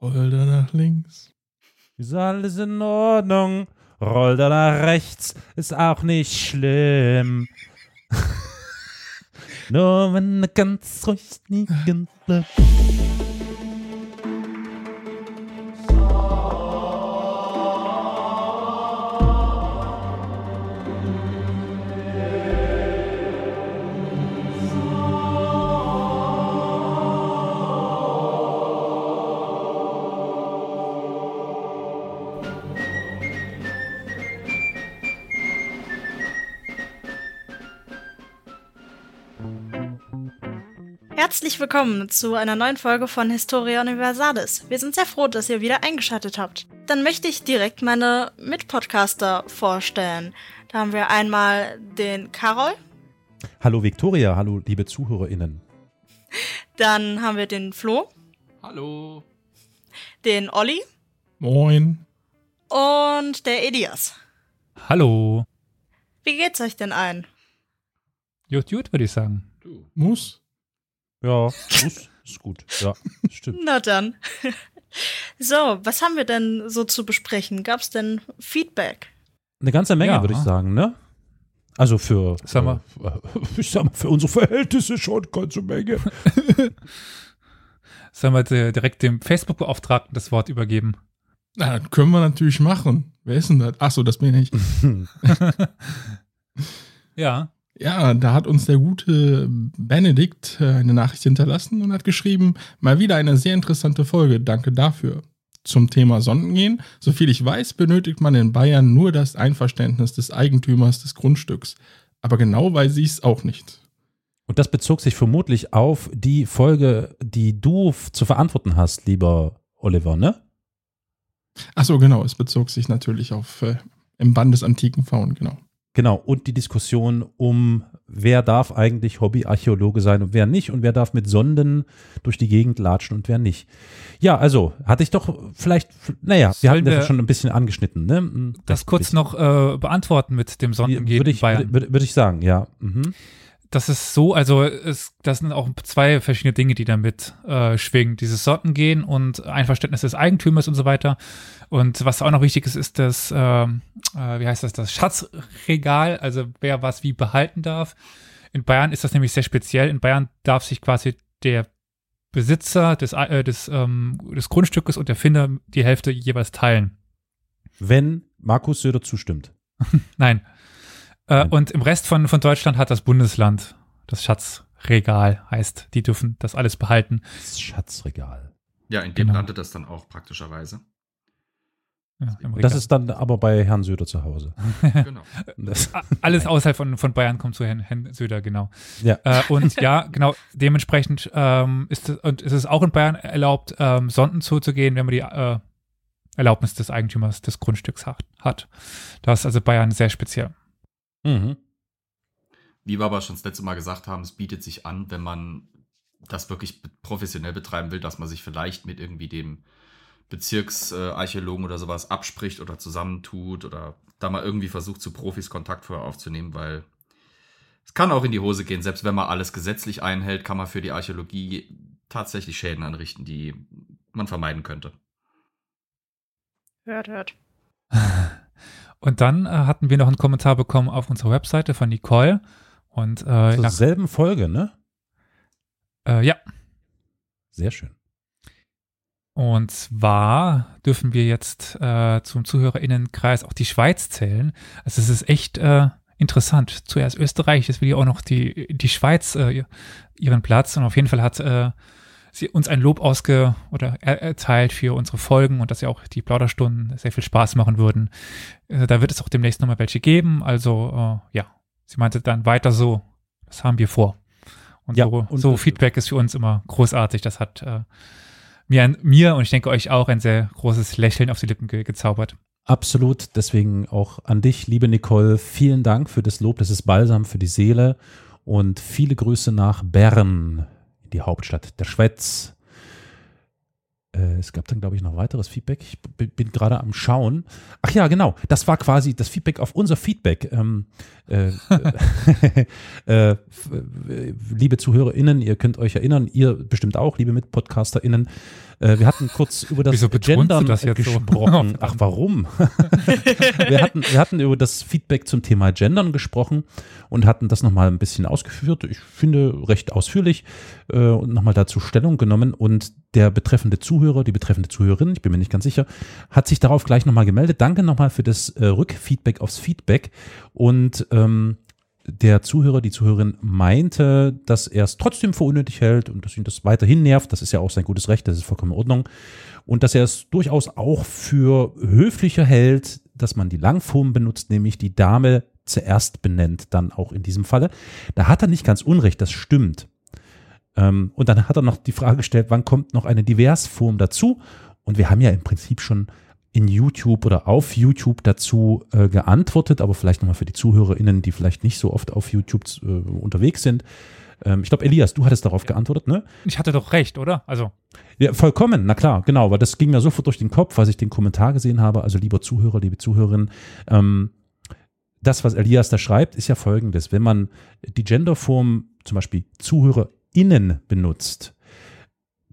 Roll da nach links. Ist alles in Ordnung. Roll da nach rechts. Ist auch nicht schlimm. Nur wenn du ganz ruhig liegen bleibst. Herzlich willkommen zu einer neuen Folge von Historia Universalis. Wir sind sehr froh, dass ihr wieder eingeschaltet habt. Dann möchte ich direkt meine Mitpodcaster vorstellen. Da haben wir einmal den Karol, Hallo Viktoria, hallo liebe ZuhörerInnen. dann haben wir den Flo, Hallo. den Olli Moin. und der Elias. Hallo. Wie geht's euch denn ein? Gut, gut, würde ich sagen. Du. Muss. Ja, ist, ist gut. Ja, stimmt. Na dann. So, was haben wir denn so zu besprechen? Gab's denn Feedback? Eine ganze Menge, Ja. würde ich sagen, ne? Also für, Sag mal. äh, ich sag mal, für unsere Verhältnisse schon eine ganze Menge. Sollen wir di- direkt dem Facebook-Beauftragten das Wort übergeben? Na, das können wir natürlich machen. Wer ist denn das? Achso, das bin ich. Ja. Ja, da hat uns der gute Benedikt äh, eine Nachricht hinterlassen und hat geschrieben, mal wieder eine sehr interessante Folge, danke dafür. Zum Thema Sondengehen, soviel ich weiß, benötigt man in Bayern nur das Einverständnis des Eigentümers des Grundstücks. Aber genau weiß ich es auch nicht. Und das bezog sich vermutlich auf die Folge, die du zu verantworten hast, lieber Oliver, ne? Achso, genau, es bezog sich natürlich auf äh, im Bann des antiken Faun, genau. Genau, und die Diskussion um, wer darf eigentlich Hobbyarchäologe sein und wer nicht und wer darf mit Sonden durch die Gegend latschen und wer nicht. Ja, also, hatte ich doch vielleicht, naja, wir hatten das schon ein bisschen angeschnitten, ne? Mm, Das kurz noch äh, beantworten mit dem Sondengehen würde ich, Bayern. würde, würde ich sagen, ja. Mhm. Das ist so, also es, das sind auch zwei verschiedene Dinge, die damit äh, schwingen. Dieses Sortengehen und Einverständnis des Eigentümers und so weiter. Und was auch noch wichtig ist, ist das, ähm, äh, wie heißt das, das Schatzregal, also wer was wie behalten darf. In Bayern ist das nämlich sehr speziell. In Bayern darf sich quasi der Besitzer des, äh, des, ähm, des Grundstückes und der Finder die Hälfte jeweils teilen. Wenn Markus Söder zustimmt. Nein. Äh, und im Rest von, von Deutschland hat das Bundesland das Schatzregal, heißt, die dürfen das alles behalten. Das Schatzregal. Ja, in dem Genau. landet das dann auch praktischerweise. Ja, Das ist dann aber bei Herrn Söder zu Hause. Genau. Alles außerhalb von, von Bayern kommt zu Herrn, Herrn Söder, genau. ja. Äh, und ja, genau, dementsprechend ähm, ist es, und ist es auch in Bayern erlaubt, ähm, Sonden zuzugehen, wenn man die äh, Erlaubnis des Eigentümers des Grundstücks hat. hat. Das ist also Bayern sehr speziell. Mhm. Wie wir aber schon das letzte Mal gesagt haben, es bietet sich an, wenn man das wirklich professionell betreiben will, dass man sich vielleicht mit irgendwie dem Bezirksarchäologen oder sowas abspricht oder zusammentut oder da mal irgendwie versucht, zu Profis Kontakt vorher aufzunehmen, weil es kann auch in die Hose gehen. Selbst wenn man alles gesetzlich einhält, kann man für die Archäologie tatsächlich Schäden anrichten, die man vermeiden könnte. Hört, hört. Und dann äh, hatten wir noch einen Kommentar bekommen auf unserer Webseite von Nicole. Und äh, Zur selben Folge, ne? äh, ja, Sehr schön. Und zwar dürfen wir jetzt äh, zum ZuhörerInnenkreis auch die Schweiz zählen. Also es ist echt äh, interessant. Zuerst Österreich, jetzt will ja auch noch die, die Schweiz äh, ihren Platz. Und auf jeden Fall hat äh, sie uns ein Lob ausge oder er erteilt für unsere Folgen und dass ja auch die Plauderstunden sehr viel Spaß machen würden. Äh, da wird es auch demnächst nochmal welche geben. Also äh, ja, sie meinte dann weiter so. Das haben wir vor. Und Ja, so, und- so Feedback ist für uns immer großartig. Das hat äh, mir, mir und ich denke euch auch ein sehr großes Lächeln auf die Lippen ge gezaubert. Absolut. Deswegen auch an dich, liebe Nicole. Vielen Dank für das Lob. Das ist Balsam für die Seele. Und viele Grüße nach Bern, die Hauptstadt der Schweiz. Äh, es gab dann, glaube ich, noch weiteres Feedback. Ich bin gerade am Schauen. Ach ja, genau. Das war quasi das Feedback auf unser Feedback. Ähm, äh, äh, liebe ZuhörerInnen, ihr könnt euch erinnern, ihr bestimmt auch, liebe MitpodcasterInnen, äh, wir hatten kurz über das Wieso Gendern das jetzt gesprochen. So? Ach, warum? wir, hatten, wir hatten über das Feedback zum Thema Gendern gesprochen und hatten das nochmal ein bisschen ausgeführt. Ich finde recht ausführlich äh, und nochmal dazu Stellung genommen. Und der betreffende Zuhörer, die betreffende Zuhörerin, ich bin mir nicht ganz sicher, hat sich darauf gleich nochmal gemeldet. Danke nochmal für das äh, Rückfeedback aufs Feedback. Und ähm, der Zuhörer, die Zuhörerin meinte, dass er es trotzdem für unnötig hält und dass ihn das weiterhin nervt. Das ist ja auch sein gutes Recht, das ist vollkommen in Ordnung. Und dass er es durchaus auch für höflicher hält, dass man die Langform benutzt, nämlich die Dame zuerst benennt, dann auch in diesem Falle. Da hat er nicht ganz unrecht, das stimmt. Ähm, und dann hat er noch die Frage gestellt, wann kommt noch eine Diversform dazu? Und wir haben ja im Prinzip schon in YouTube oder auf YouTube dazu äh, geantwortet, aber vielleicht nochmal für die ZuhörerInnen, die vielleicht nicht so oft auf YouTube äh, unterwegs sind. Ähm, ich glaube, Elias, du hattest darauf geantwortet, ne? Ich hatte doch recht, oder? Also. Ja, vollkommen, na klar, genau, aber das ging mir sofort durch den Kopf, als ich den Kommentar gesehen habe. Also, lieber Zuhörer, liebe Zuhörerinnen, ähm, das, was Elias da schreibt, ist ja folgendes. Wenn man die Genderform zum Beispiel ZuhörerInnen benutzt,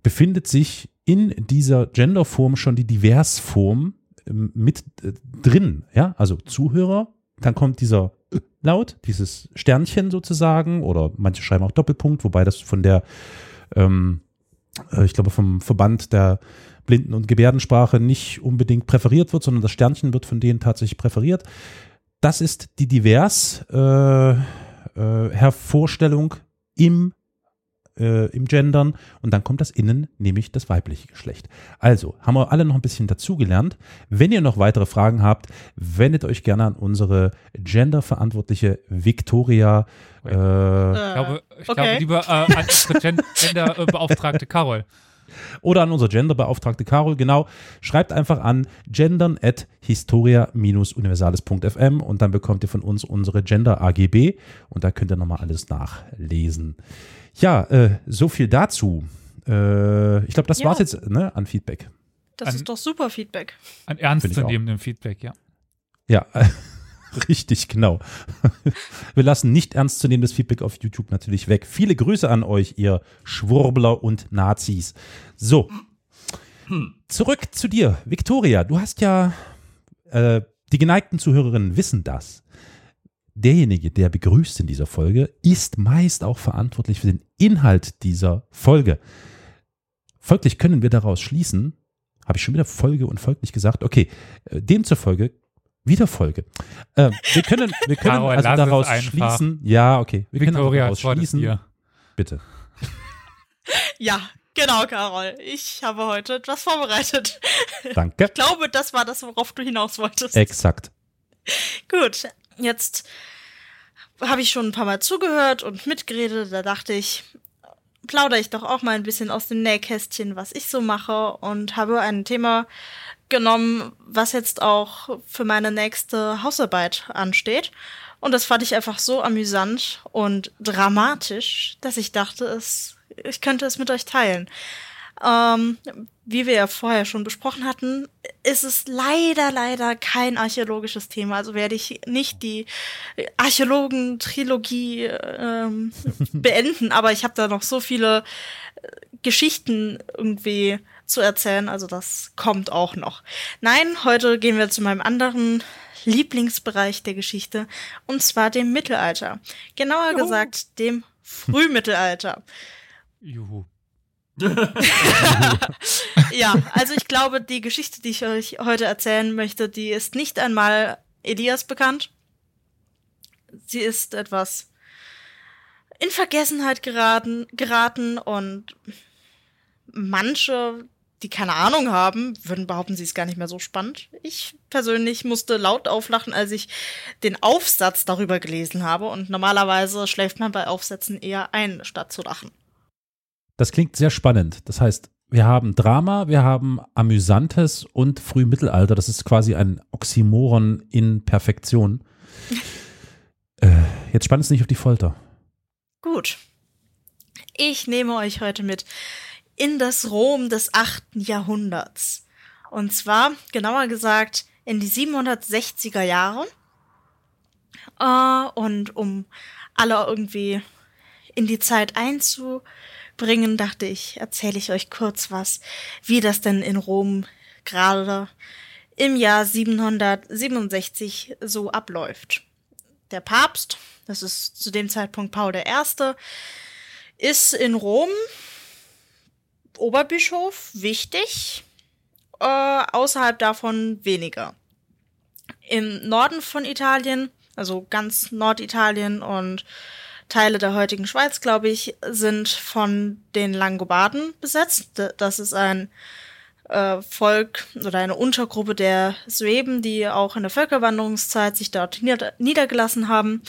befindet sich in dieser Genderform schon die Diversform ähm, mit äh, drin, ja, also Zuhörer, dann kommt dieser Laut, dieses Sternchen sozusagen, oder manche schreiben auch Doppelpunkt, wobei das von der, ähm, äh, ich glaube, vom Verband der Blinden- und Gebärdensprache nicht unbedingt präferiert wird, sondern das Sternchen wird von denen tatsächlich präferiert. Das ist die divers äh, äh, Hervorstellung im äh, im Gendern und dann kommt das Innen, nämlich das weibliche Geschlecht. Also, haben wir alle noch ein bisschen dazugelernt. Wenn ihr noch weitere Fragen habt, wendet euch gerne an unsere genderverantwortliche Victoria. Äh, ich glaube, ich okay. glaube lieber äh, an unsere Gen Genderbeauftragte Carol. Oder an unsere Genderbeauftragte Carol, genau. Schreibt einfach an gendern at historia-universales.fm und dann bekommt ihr von uns unsere Gender AGB und da könnt ihr nochmal alles nachlesen. Ja, äh, so viel dazu. Äh, ich glaube, das Ja. war's jetzt ne, an Feedback. Das An- ist doch super Feedback. Auch. ernstzunehmendem Feedback, ja. Ja, richtig, genau. Wir lassen nicht ernstzunehmendes Feedback auf YouTube natürlich weg. Viele Grüße an euch, ihr Schwurbler und Nazis. So, zurück zu dir, Victoria. Du hast ja, äh, die geneigten Zuhörerinnen wissen das. Derjenige, der begrüßt in dieser Folge, ist meist auch verantwortlich für den Inhalt dieser Folge. Folglich können wir daraus schließen, habe ich schon wieder Folge und folglich gesagt, okay, äh, demzufolge wieder Folge. Äh, wir können, wir können Carol, also daraus schließen, ja, okay, wir können also Victoria, daraus Wort ist schließen, bitte. Ja, genau, Carol. Ich habe heute etwas vorbereitet. Danke. Ich glaube, das war das, worauf du hinaus wolltest. Exakt. Gut, jetzt habe ich schon ein paar Mal zugehört und mitgeredet. Da dachte ich, plaudere ich doch auch mal ein bisschen aus dem Nähkästchen, was ich so mache und habe ein Thema genommen, was jetzt auch für meine nächste Hausarbeit ansteht. Und das fand ich einfach so amüsant und dramatisch, dass ich dachte, es, ich könnte es mit euch teilen. Ähm, wie wir ja vorher schon besprochen hatten, ist es leider, leider kein archäologisches Thema. Also werde ich nicht die Archäologen-Trilogie ähm, beenden, aber ich habe da noch so viele äh, Geschichten irgendwie zu erzählen. Also das kommt auch noch. Nein, heute gehen wir zu meinem anderen Lieblingsbereich der Geschichte, und zwar dem Mittelalter. Genauer Juhu. gesagt, dem Frühmittelalter. Juhu. Ja, also ich glaube, die Geschichte, die ich euch heute erzählen möchte, die ist nicht einmal Elias bekannt. Sie ist etwas in Vergessenheit geraten, geraten und manche, die keine Ahnung haben, würden behaupten, sie ist gar nicht mehr so spannend. Ich persönlich musste laut auflachen, als ich den Aufsatz darüber gelesen habe und normalerweise schläft man bei Aufsätzen eher ein, statt zu lachen. Das klingt sehr spannend. Das heißt, wir haben Drama, wir haben Amüsantes und Frühmittelalter. Das ist quasi ein Oxymoron in Perfektion. äh, jetzt spannt es nicht auf die Folter. Gut. Ich nehme euch heute mit in das Rom des achten Jahrhunderts. Und zwar, genauer gesagt, in die 760er Jahre. Äh, und um alle irgendwie in die Zeit einzubringen, dachte ich, erzähle ich euch kurz was, wie das denn in Rom gerade im Jahr 767 so abläuft. Der Papst, das ist zu dem Zeitpunkt Paul I., ist in Rom Oberbischof, wichtig, äh, außerhalb davon weniger. Im Norden von Italien, also ganz Norditalien und Teile der heutigen Schweiz, glaube ich, sind von den Langobarden besetzt. Das ist ein äh, Volk oder eine Untergruppe der Sueben, die auch in der Völkerwanderungszeit sich dort nieder niedergelassen haben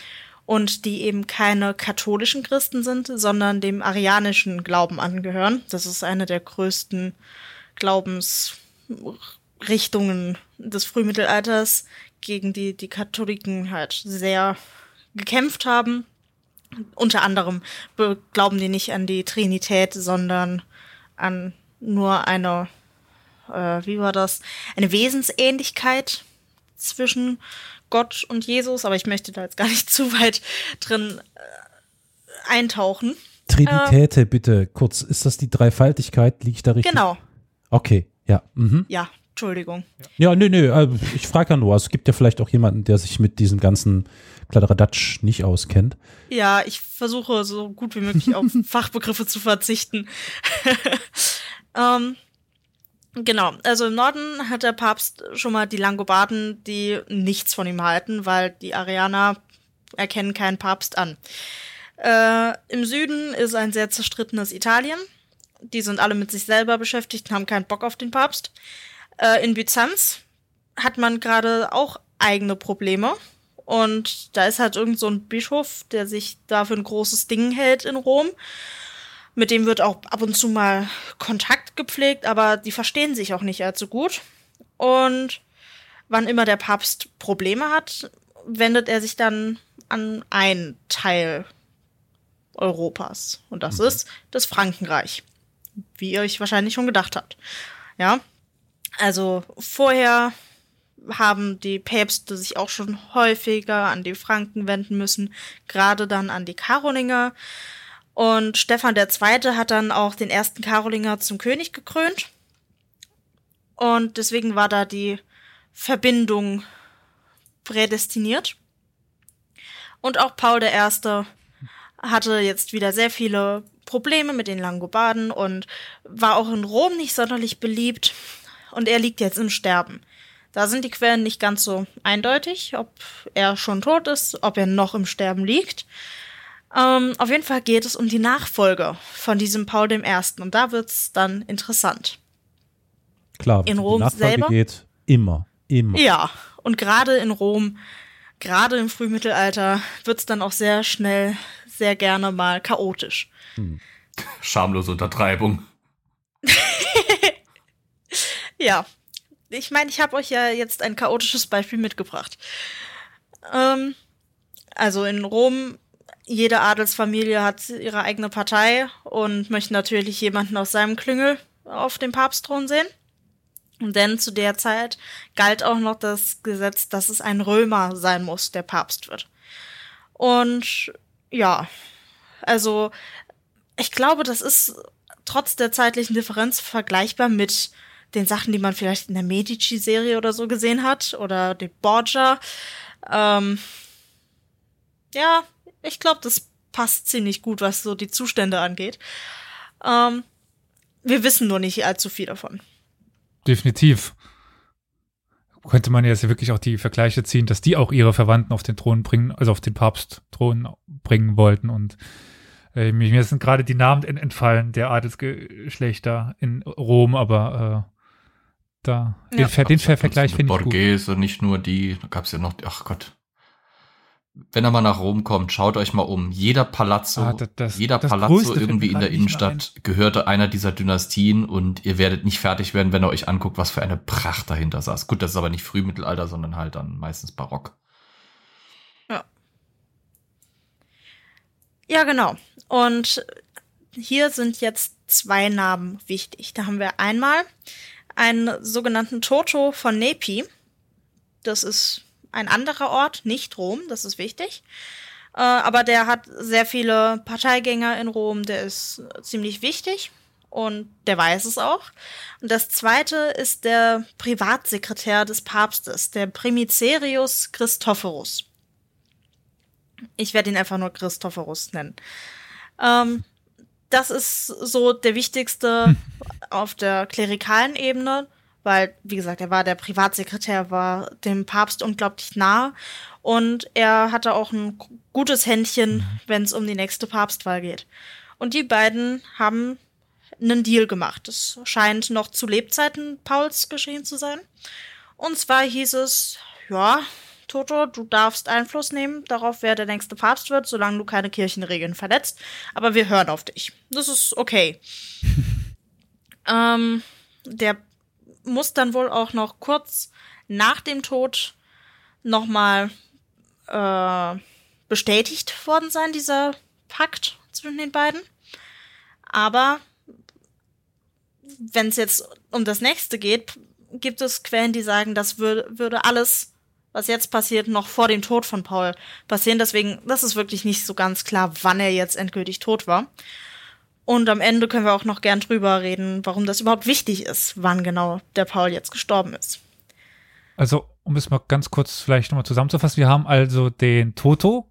und die eben keine katholischen Christen sind, sondern dem arianischen Glauben angehören. Das ist eine der größten Glaubensrichtungen des Frühmittelalters, gegen die die Katholiken halt sehr gekämpft haben. Unter anderem glauben die nicht an die Trinität, sondern an nur eine äh, wie war das, eine Wesensähnlichkeit zwischen Gott und Jesus, aber ich möchte da jetzt gar nicht zu weit drin äh, eintauchen. Trinitäte, ähm, bitte, kurz, ist das die Dreifaltigkeit? Liege ich da richtig? Genau. Okay, ja. Mhm. Ja, Entschuldigung. Ja, nee, nee, also ich frage ja nur, also es gibt ja vielleicht auch jemanden, der sich mit diesem ganzen Kladderadatsch nicht auskennt. Ja, ich versuche so gut wie möglich auf Fachbegriffe zu verzichten. ähm, Genau, also im Norden hat der Papst schon mal die Langobarden, die nichts von ihm halten, weil die Arianer erkennen keinen Papst an. Äh, Im Süden ist ein sehr zerstrittenes Italien. Die sind alle mit sich selber beschäftigt und haben keinen Bock auf den Papst. Äh, in Byzanz hat man gerade auch eigene Probleme. Und da ist halt irgend so ein Bischof, der sich da für ein großes Ding hält in Rom. Mit dem wird auch ab und zu mal Kontakt gepflegt, aber die verstehen sich auch nicht allzu gut. Und wann immer der Papst Probleme hat, wendet er sich dann an einen Teil Europas. Und das mhm. ist das Frankenreich. Wie ihr euch wahrscheinlich schon gedacht habt. Ja. Also vorher haben die Päpste sich auch schon häufiger an die Franken wenden müssen, gerade dann an die Karolinger. Und Stefan II. hat dann auch den ersten Karolinger zum König gekrönt. Und deswegen war da die Verbindung prädestiniert. Und auch Paul I. hatte jetzt wieder sehr viele Probleme mit den Langobarden und war auch in Rom nicht sonderlich beliebt. Und er liegt jetzt im Sterben. Da sind die Quellen nicht ganz so eindeutig, ob er schon tot ist, ob er noch im Sterben liegt. Ähm, auf jeden Fall geht es um die Nachfolge von diesem Paul I. Und da wird es dann interessant. Klar, in Rom die Nachfolge selber geht immer, immer. Ja, und gerade in Rom, gerade im Frühmittelalter, wird es dann auch sehr schnell, sehr gerne mal chaotisch. Hm. Schamlose Untertreibung. Ja, ich meine, ich habe euch ja jetzt ein chaotisches Beispiel mitgebracht. Ähm, also in Rom jede Adelsfamilie hat ihre eigene Partei und möchte natürlich jemanden aus seinem Klüngel auf dem Papstthron sehen. Denn zu der Zeit galt auch noch das Gesetz, dass es ein Römer sein muss, der Papst wird. Und ja, also ich glaube, das ist trotz der zeitlichen Differenz vergleichbar mit den Sachen, die man vielleicht in der Medici-Serie oder so gesehen hat oder die Borgia. Ähm, ja, ich glaube, das passt ziemlich gut, was so die Zustände angeht. Ähm, wir wissen nur nicht allzu viel davon. Definitiv. Könnte man jetzt wirklich auch die Vergleiche ziehen, dass die auch ihre Verwandten auf den Thron bringen, also auf den Papstthron bringen wollten. Und äh, mir sind gerade die Namen entfallen der Adelsgeschlechter in Rom, aber äh, da ja. den, den Vergleich finde ich gut. Borghese, nicht nur die, da gab es ja noch, ach Gott, wenn er mal nach Rom kommt, schaut euch mal um. Jeder Palazzo, ah, das, das, jeder das Palazzo irgendwie in der Innenstadt gehörte einer dieser Dynastien und ihr werdet nicht fertig werden, wenn ihr euch anguckt, was für eine Pracht dahinter saß. Gut, das ist aber nicht Frühmittelalter, sondern halt dann meistens Barock. Ja. Ja, genau. Und hier sind jetzt zwei Namen wichtig. Da haben wir einmal einen sogenannten Toto von Nepi. Das ist ein anderer Ort, nicht Rom, das ist wichtig. Äh, aber der hat sehr viele Parteigänger in Rom, der ist ziemlich wichtig und der weiß es auch. Und das zweite ist der Privatsekretär des Papstes, der Primicerius Christophorus. Ich werde ihn einfach nur Christophorus nennen. Ähm, das ist so der wichtigste hm. auf der klerikalen Ebene, weil, wie gesagt, er war der Privatsekretär, war dem Papst unglaublich nah und er hatte auch ein gutes Händchen, mhm. wenn es um die nächste Papstwahl geht. Und die beiden haben einen Deal gemacht. Das scheint noch zu Lebzeiten Pauls geschehen zu sein. Und zwar hieß es, ja, Toto, du darfst Einfluss nehmen darauf, wer der nächste Papst wird, solange du keine Kirchenregeln verletzt. Aber wir hören auf dich. Das ist okay. ähm, der muss dann wohl auch noch kurz nach dem Tod nochmal äh, bestätigt worden sein, dieser Pakt zwischen den beiden. Aber wenn es jetzt um das nächste geht, gibt es Quellen, die sagen, das würde, würde alles was jetzt passiert, noch vor dem Tod von Paul passieren. Deswegen, das ist wirklich nicht so ganz klar, wann er jetzt endgültig tot war. Und am Ende können wir auch noch gern drüber reden, warum das überhaupt wichtig ist, wann genau der Paul jetzt gestorben ist. Also, um es mal ganz kurz vielleicht nochmal zusammenzufassen, wir haben also den Toto,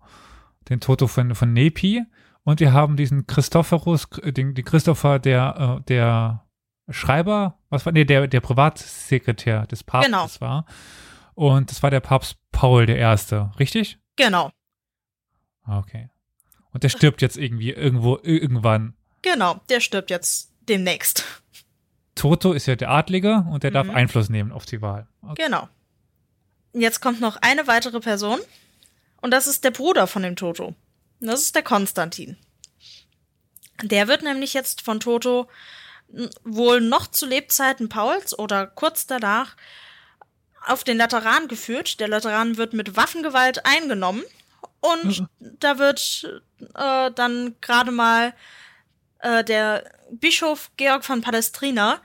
den Toto von, von Nepi, und wir haben diesen Christophorus, den, den Christopher, der, äh, der Schreiber, was war, nee, der, der Privatsekretär des Papstes genau. war. Und das war der Papst Paul der Erste, richtig? Genau. Okay. Und der stirbt jetzt irgendwie irgendwo irgendwann. Genau, der stirbt jetzt demnächst. Toto ist ja der Adlige und der mhm. darf Einfluss nehmen auf die Wahl. Okay. Genau. Jetzt kommt noch eine weitere Person und das ist der Bruder von dem Toto. Das ist der Konstantin. Der wird nämlich jetzt von Toto wohl noch zu Lebzeiten Pauls oder kurz danach auf den Lateran geführt. Der Lateran wird mit Waffengewalt eingenommen und mhm. da wird äh, dann gerade mal äh, der Bischof Georg von Palestrina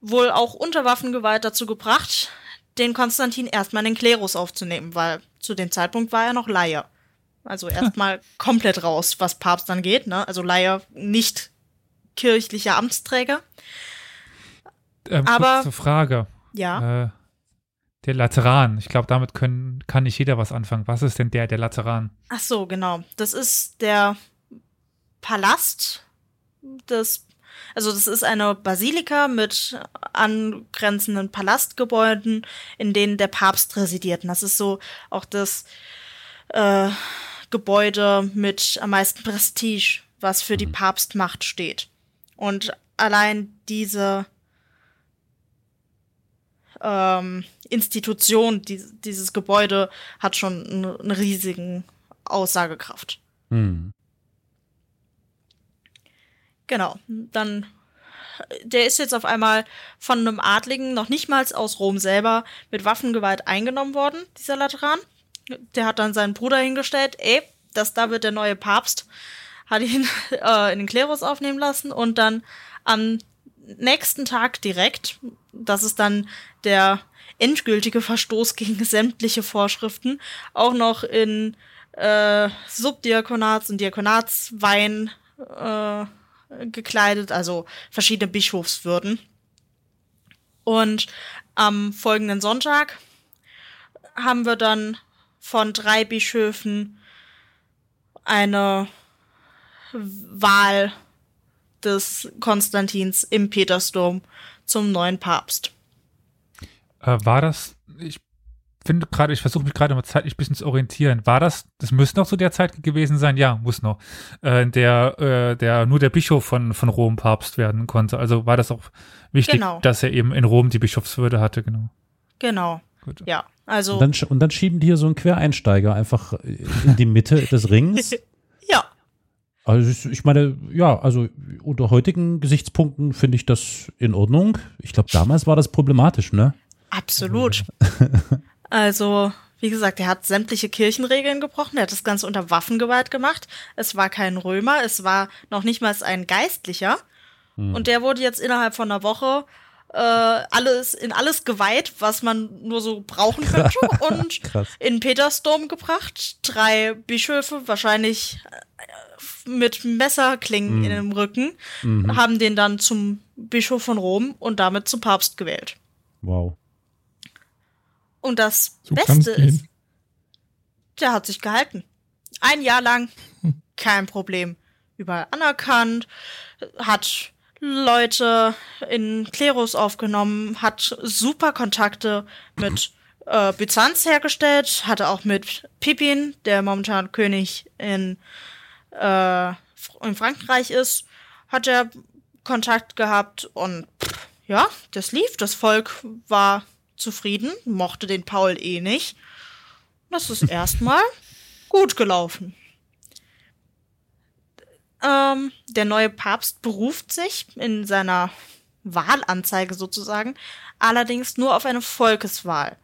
wohl auch unter Waffengewalt dazu gebracht, den Konstantin erstmal in den Klerus aufzunehmen, weil zu dem Zeitpunkt war er noch Laie. Also erstmal komplett raus, was Papst dann geht, ne? Also Laie nicht kirchlicher Amtsträger. Ähm, Aber zur Frage. Ja. Äh, der Lateran. Ich glaube, damit können, kann nicht jeder was anfangen. Was ist denn der, der Lateran? Ach so, genau. Das ist der Palast des, also das ist eine Basilika mit angrenzenden Palastgebäuden, in denen der Papst residiert. Und das ist so auch das äh, Gebäude mit am meisten Prestige, was für die mhm. Papstmacht steht. Und allein diese ähm, Institution, die, dieses Gebäude hat schon eine, eine riesigen Aussagekraft. Hm. Genau, dann der ist jetzt auf einmal von einem Adligen, noch nicht mal aus Rom selber, mit Waffengewalt eingenommen worden, dieser Lateran. Der hat dann seinen Bruder hingestellt, ey, das da wird der neue Papst, hat ihn äh, in den Klerus aufnehmen lassen und dann am nächsten Tag direkt, das ist dann der endgültige Verstoß gegen sämtliche Vorschriften, auch noch in äh, Subdiakonats- und Diakonatswein äh, gekleidet, also verschiedene Bischofswürden. Und am folgenden Sonntag haben wir dann von drei Bischöfen eine Wahl des Konstantins im Petersdom zum neuen Papst. Äh, war das, ich finde gerade, ich versuche mich gerade mal zeitlich ein bisschen zu orientieren. War das, das müsste noch zu der Zeit gewesen sein? Ja, muss noch. Äh, der, äh, der nur der Bischof von, von Rom Papst werden konnte. Also war das auch wichtig, genau. dass er eben in Rom die Bischofswürde hatte, genau. Genau. Gut. Ja, also. Und dann, und dann schieben die hier so einen Quereinsteiger einfach in die Mitte des Rings. ja. Also ich meine, ja, also unter heutigen Gesichtspunkten finde ich das in Ordnung. Ich glaube, damals war das problematisch, ne? Absolut. also, wie gesagt, er hat sämtliche Kirchenregeln gebrochen, er hat das Ganze unter Waffengewalt gemacht. Es war kein Römer, es war noch nicht mal ein Geistlicher. Hm. Und der wurde jetzt innerhalb von einer Woche äh, alles in alles geweiht, was man nur so brauchen könnte und Krass. in Petersdom gebracht. Drei Bischöfe, wahrscheinlich äh, mit Messerklingen Mhm. in dem Rücken, Mhm. haben den dann zum Bischof von Rom und damit zum Papst gewählt. Wow. Und das So Beste ist, der hat sich gehalten. Ein Jahr lang, kein Problem. Überall anerkannt, hat Leute in Klerus aufgenommen, hat super Kontakte mit äh, Byzanz hergestellt, hatte auch mit Pippin, der momentan König in, äh, in Frankreich ist, hat er Kontakt gehabt und pff, ja, das lief. Das Volk war zufrieden, mochte den Paul eh nicht. Das ist erstmal gut gelaufen. Ähm, der neue Papst beruft sich in seiner Wahlanzeige sozusagen allerdings nur auf eine Volkeswahl.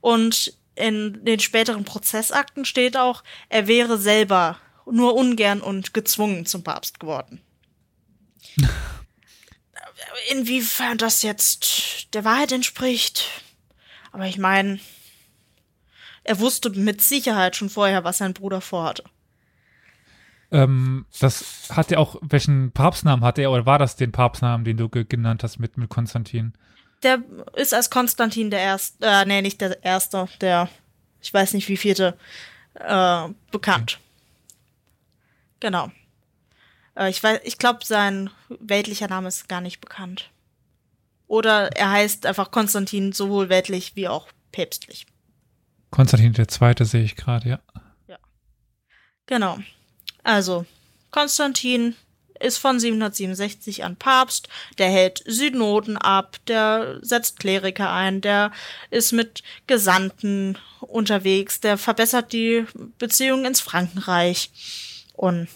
Und in den späteren Prozessakten steht auch, er wäre selber nur ungern und gezwungen zum Papst geworden. Inwiefern das jetzt der Wahrheit entspricht, aber ich meine, er wusste mit Sicherheit schon vorher, was sein Bruder vorhatte. Ähm, das hat er auch, welchen Papstnamen hat er, oder war das den Papstnamen, den du ge genannt hast mit, mit Konstantin? Der ist als Konstantin der Erste, äh, nee, nicht der Erste, der, ich weiß nicht wie vierte, äh, bekannt. Genau. Äh, ich weiß, ich glaube, sein weltlicher Name ist gar nicht bekannt. Oder er heißt einfach Konstantin sowohl weltlich wie auch päpstlich. Konstantin der Zweite sehe ich gerade, ja. Genau. Also, Konstantin ist von 767 an Papst, der hält Synoden ab, der setzt Kleriker ein, der ist mit Gesandten unterwegs, der verbessert die Beziehungen ins Frankenreich. Und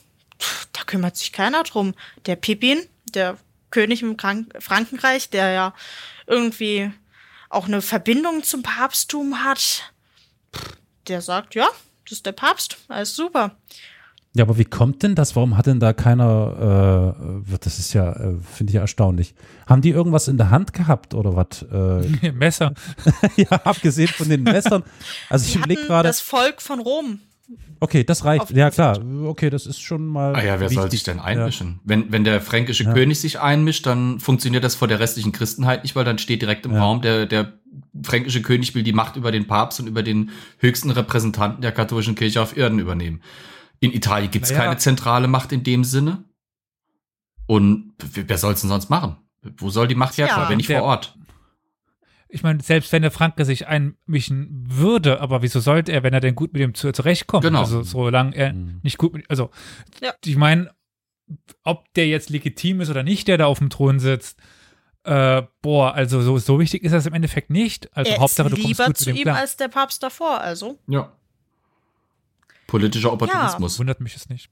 da kümmert sich keiner drum. Der Pippin, der König im Krank Frankenreich, der ja irgendwie auch eine Verbindung zum Papsttum hat, der sagt, ja, das ist der Papst, alles super. Ja, aber wie kommt denn das? Warum hat denn da keiner, äh, das ist ja, äh, finde ich ja erstaunlich. Haben die irgendwas in der Hand gehabt oder was? Äh, Messer. ja, abgesehen von den Messern. Also ich Die überlege hatten gerade, das Volk von Rom. okay, das reicht. Ja, klar, okay, das ist schon mal. Ah ja, wer soll wichtig. sich denn Ja. einmischen? Wenn, wenn der fränkische Ja. König sich einmischt, dann funktioniert das vor der restlichen Christenheit nicht, weil dann steht direkt im Ja. Raum, der, der fränkische König will die Macht über den Papst und über den höchsten Repräsentanten der katholischen Kirche auf Erden übernehmen. In Italien gibt's Naja. keine zentrale Macht in dem Sinne. Und wer soll's denn sonst machen? Wo soll die Macht Tja. herkommen, wenn nicht Der- vor Ort? Ich meine, selbst wenn der Franke sich einmischen würde, aber wieso sollte er, wenn er denn gut mit dem zu, zurechtkommt? Genau. Also, solange er Mhm. nicht gut mit, also, Ja. ich meine, ob der jetzt legitim ist oder nicht, der da auf dem Thron sitzt, äh, boah, also so, so wichtig ist das im Endeffekt nicht. Also, er Hauptsache, ist du kommst lieber gut zu mit dem ihm klar. als der Papst davor, also. Ja. Politischer Opportunismus. Wundert mich es nicht.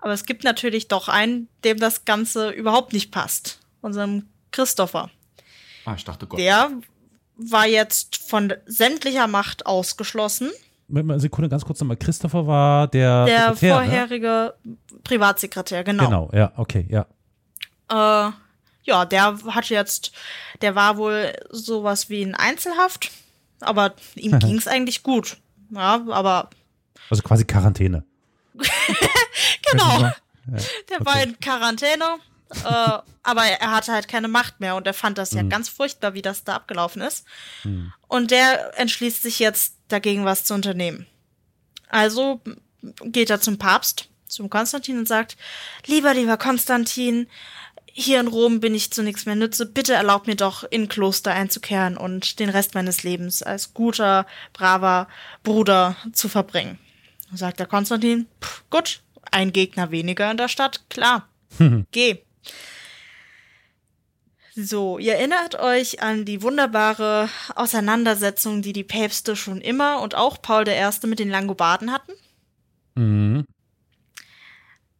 Aber es gibt natürlich doch einen, dem das Ganze überhaupt nicht passt. Unserem Christopher. Ah, ich dachte Gott. Der war jetzt von sämtlicher Macht ausgeschlossen. Moment mal, Sekunde, ganz kurz nochmal. Christopher war der, Der ne? vorherige Privatsekretär, genau. Genau, ja, okay, ja. Äh, ja, der hat jetzt, der war wohl sowas wie in Einzelhaft, aber ihm ging's eigentlich gut. Ja, aber Also quasi Quarantäne. genau. Ja, Der war in Quarantäne, äh, aber er hatte halt keine Macht mehr und er fand das ja Mhm. ganz furchtbar, wie das da abgelaufen ist. Hm. Und der entschließt sich jetzt dagegen was zu unternehmen. Also geht er zum Papst, zum Konstantin und sagt, lieber, lieber Konstantin, hier in Rom bin ich zu nichts mehr nütze. Bitte erlaub mir doch, in Kloster einzukehren und den Rest meines Lebens als guter, braver Bruder zu verbringen. Sagt der Konstantin, "Pff, gut, ein Gegner weniger in der Stadt, klar, geh. So, ihr erinnert euch an die wunderbare Auseinandersetzung, die die Päpste schon immer und auch Paul I. mit den Langobarden hatten? Mhm.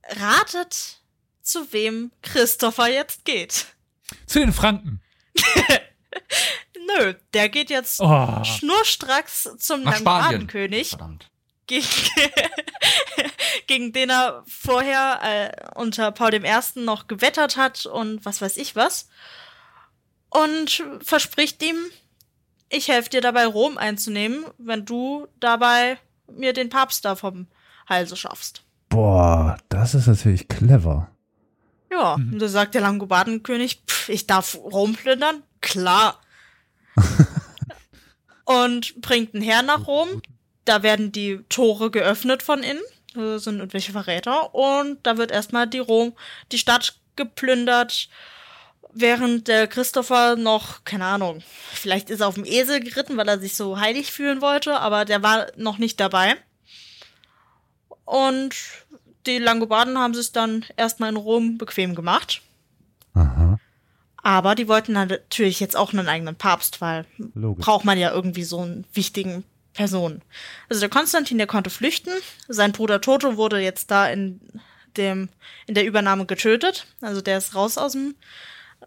Ratet, zu wem Christopher jetzt geht. Zu den Franken. Nö, der geht jetzt Oh. schnurstracks zum. Langobardenkönig. Verdammt. gegen, gegen den er vorher äh, unter Paul I. noch gewettert hat und was weiß ich was. Und verspricht ihm, ich helfe dir dabei, Rom einzunehmen, wenn du dabei mir den Papst da vom Halse schaffst. Boah, das ist natürlich clever. Ja, mhm. und da sagt der Langobardenkönig, pff, ich darf Rom plündern? Klar. und bringt einen Herr nach Rom. Da werden die Tore geöffnet von innen. Das sind irgendwelche Verräter. Und da wird erstmal die Rom, die Stadt geplündert während der Christopher noch, keine Ahnung, vielleicht ist er auf dem Esel geritten, weil er sich so heilig fühlen wollte, aber der war noch nicht dabei. Und die Langobarden haben es dann erstmal in Rom bequem gemacht. Aha. Aber die wollten dann natürlich jetzt auch einen eigenen Papst, weil Logisch. braucht man ja irgendwie so einen wichtigen Person. Also der Konstantin, der konnte flüchten. Sein Bruder Toto wurde jetzt da in dem in der Übernahme getötet. Also der ist raus aus dem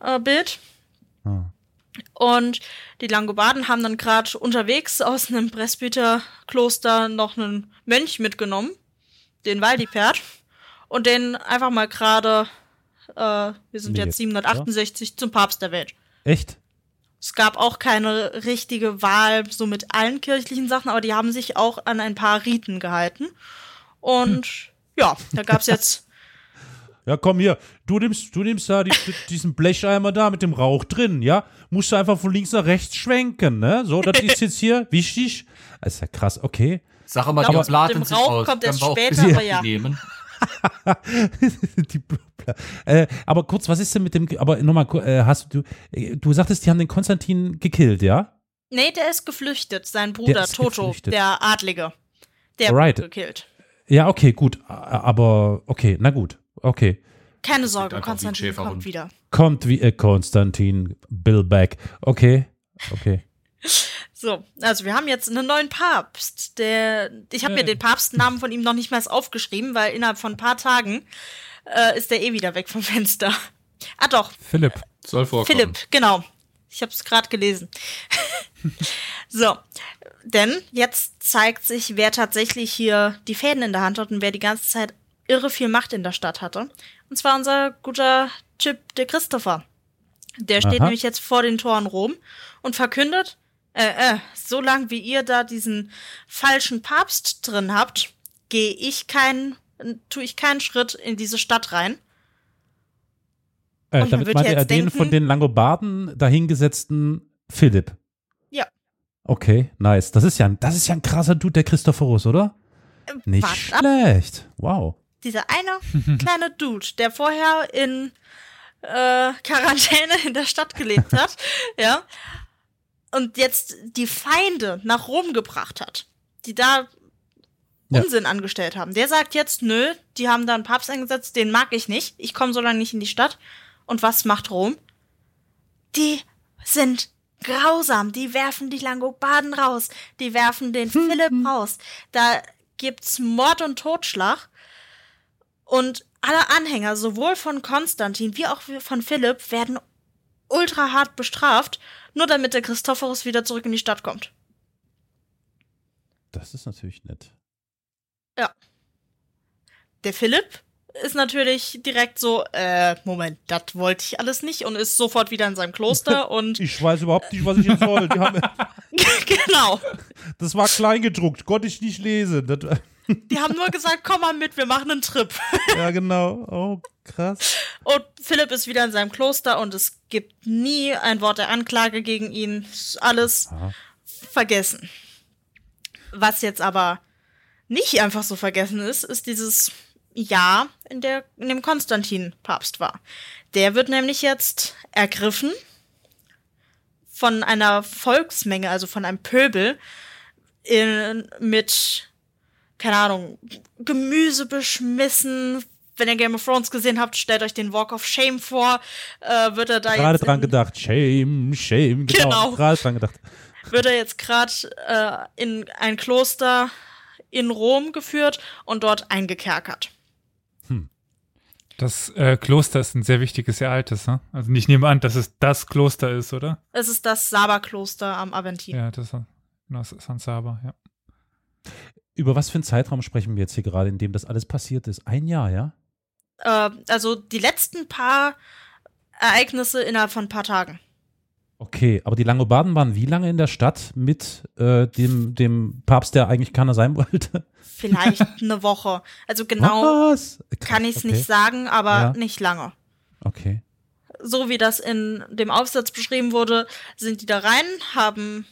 äh, Bild. Ah. Und die Langobarden haben dann gerade unterwegs aus einem Presbyterkloster noch einen Mönch mitgenommen, den Waldipert, und den einfach mal gerade, äh, wir sind nee, jetzt 768, ja? zum Papst der Welt. Echt? Es gab auch keine richtige Wahl so mit allen kirchlichen Sachen, aber die haben sich auch an ein paar Riten gehalten. Und hm. ja, da gab es jetzt Ja, komm hier, du nimmst, du nimmst da die, diesen Blecheimer da mit dem Rauch drin, ja? Musst du einfach von links nach rechts schwenken, ne? So, das ist jetzt hier wichtig. Das ist ja krass, okay. Sag mal, die Platen sich aus. kommt erst später, aber ja. Nehmen. die äh, aber kurz, was ist denn mit dem, aber nochmal, äh, hast du, du sagtest, die haben den Konstantin gekillt, ja? Nee, der ist geflüchtet, sein Bruder Toto, geflüchtet. der Adlige. Der right. wurde gekillt. Ja, okay, gut, aber okay, na gut. Okay. Keine Sorge, Konstantin kommt wieder. Kommt wie äh, Konstantin Bill back. Okay. Okay. So, also wir haben jetzt einen neuen Papst. Der, ich habe mir den Papstnamen von ihm noch nicht mal aufgeschrieben, weil innerhalb von ein paar Tagen äh, ist der eh wieder weg vom Fenster. Ah doch. Philipp. Soll vorkommen. Philipp, genau. Ich habe es gerade gelesen. so, denn jetzt zeigt sich, wer tatsächlich hier die Fäden in der Hand hat und wer die ganze Zeit irre viel Macht in der Stadt hatte. Und zwar unser guter Chip de Christopher. Der steht Aha. nämlich jetzt vor den Toren Rom und verkündet, äh, äh, so lang wie ihr da diesen falschen Papst drin habt, gehe ich keinen, tue ich keinen Schritt in diese Stadt rein. Äh, damit meinte er den von den Langobarden dahingesetzten Philipp. Ja. Okay, nice. Das ist ja, das ist ja ein krasser Dude, der Christophorus, oder? Äh, Nicht schlecht. Wow. Dieser eine kleine Dude, der vorher in äh, Quarantäne in der Stadt gelebt hat, ja, und jetzt die Feinde nach Rom gebracht hat, die da Unsinn ja. angestellt haben. Der sagt jetzt, nö, die haben da einen Papst eingesetzt, den mag ich nicht. Ich komme so lange nicht in die Stadt. Und was macht Rom? Die sind grausam. Die werfen die Langobarden raus. Die werfen den Philipp raus. Da gibt's Mord und Totschlag. Und alle Anhänger, sowohl von Konstantin wie auch von Philipp, werden ultra hart bestraft, nur damit der Christophorus wieder zurück in die Stadt kommt. Das ist natürlich nett. Ja. Der Philipp ist natürlich direkt so, äh, Moment, das wollte ich alles nicht und ist sofort wieder in seinem Kloster und. Ich weiß überhaupt nicht, was ich jetzt soll. genau. Das war kleingedruckt, konnte ich nicht lesen. Das die haben nur gesagt, komm mal mit, wir machen einen Trip. ja, genau. Oh, krass. Und Philipp ist wieder in seinem Kloster und es gibt nie ein Wort der Anklage gegen ihn. Alles Aha. vergessen. Was jetzt aber nicht einfach so vergessen ist, ist dieses Jahr, in, der, in dem Konstantin Papst war. Der wird nämlich jetzt ergriffen von einer Volksmenge, also von einem Pöbel, in, mit keine Ahnung, Gemüse beschmissen. Wenn ihr Game of Thrones gesehen habt, stellt euch den Walk of Shame vor. Äh, wird er da gerade jetzt. dran gedacht. Shame, Shame, genau. genau. Gerade dran gedacht. Wird er jetzt gerade äh, in ein Kloster in Rom geführt und dort eingekerkert. Hm. Das äh, Kloster ist ein sehr wichtiges, sehr altes, ne? Also nicht nehme an, dass es das Kloster ist, oder? Es ist das Saba-Kloster am Aventin. Ja, das ist genau, San Saba, ja. Über was für einen Zeitraum sprechen wir jetzt hier gerade, in dem das alles passiert ist? Ein Jahr, ja? Äh, also die letzten paar Ereignisse innerhalb von ein paar Tagen. Okay, aber die Langobarden waren wie lange in der Stadt mit äh, dem, dem Papst, der eigentlich keiner sein wollte? Vielleicht eine Woche. Also genau Was? kann ich es okay. nicht sagen, aber Ja. nicht lange. Okay. So wie das in dem Aufsatz beschrieben wurde, sind die da rein, haben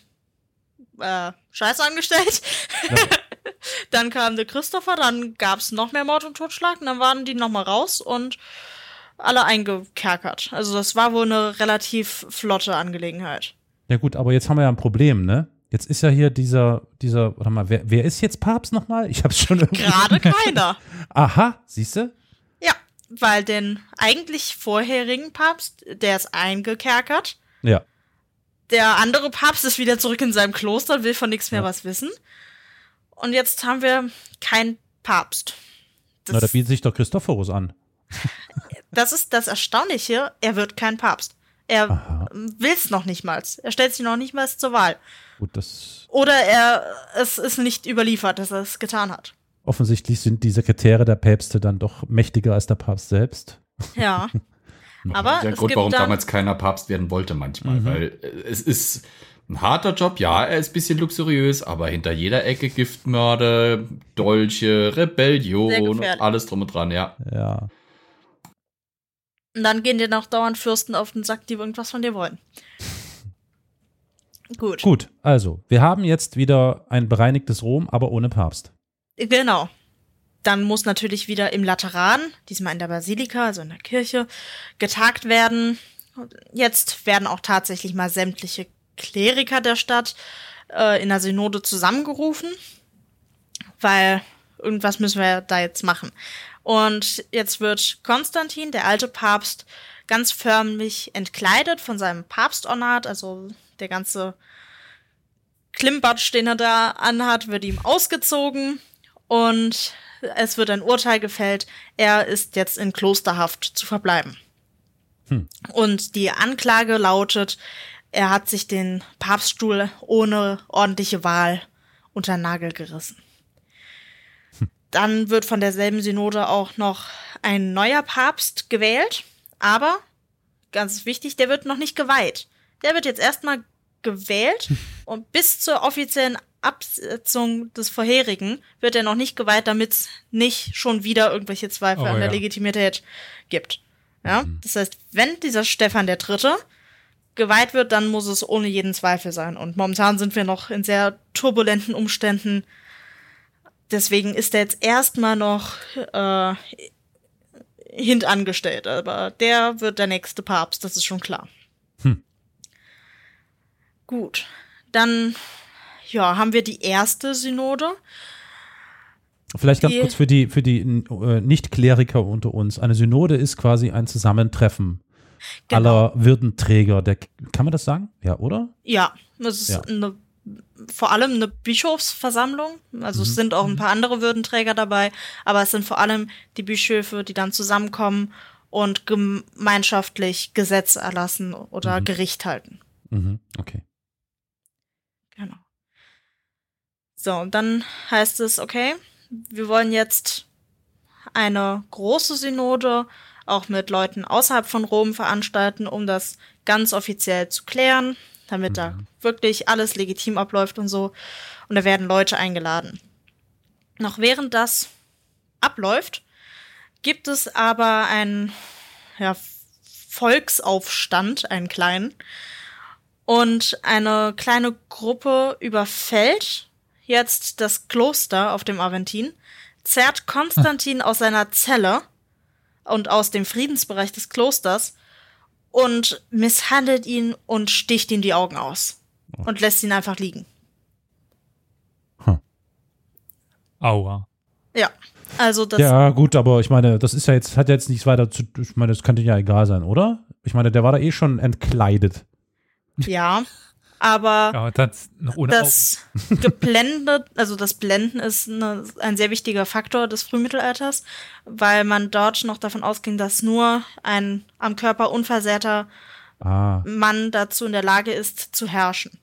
äh, Scheiße angestellt. Ja. dann kam der Christopher, dann gab es noch mehr Mord und Totschlag, und dann waren die nochmal raus und alle eingekerkert. Also das war wohl eine relativ flotte Angelegenheit. Ja gut, aber jetzt haben wir ja ein Problem, ne? Jetzt ist ja hier dieser, dieser, warte mal, wer, wer ist jetzt Papst nochmal? Ich hab's schon irgendwie. Gerade keiner. Aha, siehst du? Ja, weil den eigentlich vorherigen Papst, der ist eingekerkert. Ja. Der andere Papst ist wieder zurück in seinem Kloster und will von nichts mehr Ja. was wissen. Und jetzt haben wir keinen Papst. Das, Na, da bietet sich doch Christophorus an. das ist das Erstaunliche, er wird kein Papst. Er will es noch nicht mal. Er stellt sich noch nicht mal zur Wahl. Gut, das Oder er, es ist nicht überliefert, dass er es getan hat. offensichtlich sind die Sekretäre der Päpste dann doch mächtiger als der Papst selbst. Ja. Aber der Grund, warum dann- damals keiner Papst werden wollte manchmal, Mhm. weil äh, es ist ein harter Job, ja, er ist ein bisschen luxuriös, aber hinter jeder Ecke Giftmörder, Dolche, Rebellion alles drum und dran, ja. Ja. Und dann gehen dir noch dauernd Fürsten auf den Sack, die irgendwas von dir wollen. Gut. Gut, also, wir haben jetzt wieder ein bereinigtes Rom, aber ohne Papst. Genau. Dann muss natürlich wieder im Lateran, diesmal in der Basilika, also in der Kirche, getagt werden. Jetzt werden auch tatsächlich mal sämtliche Kleriker der Stadt äh, in der Synode zusammengerufen, weil irgendwas müssen wir da jetzt machen. Und jetzt wird Konstantin, der alte Papst, ganz förmlich entkleidet von seinem Papstornat, also der ganze Klimbadsch, den er da anhat, wird ihm ausgezogen und es wird ein Urteil gefällt, er ist jetzt in Klosterhaft zu verbleiben. Hm. Und die Anklage lautet, er hat sich den Papststuhl ohne ordentliche Wahl unter Nagel gerissen. Dann wird von derselben Synode auch noch ein neuer Papst gewählt, aber ganz wichtig, der wird noch nicht geweiht. Der wird jetzt erstmal gewählt und bis zur offiziellen Absetzung des vorherigen wird er noch nicht geweiht, damit es nicht schon wieder irgendwelche Zweifel Oh, an der ja. Legitimität gibt. Ja, das heißt, wenn dieser Stefan der Dritte geweiht wird, dann muss es ohne jeden Zweifel sein. Und momentan sind wir noch in sehr turbulenten Umständen. Deswegen ist er jetzt erstmal noch äh, hintangestellt. Aber der wird der nächste Papst, das ist schon klar. Hm. Gut, dann ja, haben wir die erste Synode. Vielleicht ganz Die- kurz für die, für die äh, Nicht-Kleriker unter uns. Eine Synode ist quasi ein Zusammentreffen Genau. aller Würdenträger. Der, kann man das sagen? Ja, oder? Ja, das ist Ja. eine, vor allem eine Bischofsversammlung. Also Mhm. es sind auch ein paar andere Würdenträger dabei, aber es sind vor allem die Bischöfe, die dann zusammenkommen und gemeinschaftlich Gesetz erlassen oder Mhm. Gericht halten. Mhm. Okay. Genau. So, und dann heißt es, okay, wir wollen jetzt eine große Synode auch mit Leuten außerhalb von Rom veranstalten, um das ganz offiziell zu klären, damit da wirklich alles legitim abläuft und so. Und da werden Leute eingeladen. Noch während das abläuft, gibt es aber einen ja, Volksaufstand, einen kleinen. Und eine kleine Gruppe überfällt jetzt das Kloster auf dem Aventin, zerrt Konstantin aus seiner Zelle und aus dem Friedensbereich des Klosters und misshandelt ihn und sticht ihm die Augen aus und lässt ihn einfach liegen. Aua. Ja, also das Ja, gut, aber ich meine, das ist ja jetzt, hat ja jetzt nichts weiter zu, ich meine, das könnte ja egal sein, oder? Ich meine, der war da eh schon entkleidet. ja, aber Ja, das das Geblende, also das Blenden ist eine, ein sehr wichtiger Faktor des Frühmittelalters, weil man dort noch davon ausging, dass nur ein am Körper unversehrter Ah, Mann dazu in der Lage ist, zu herrschen.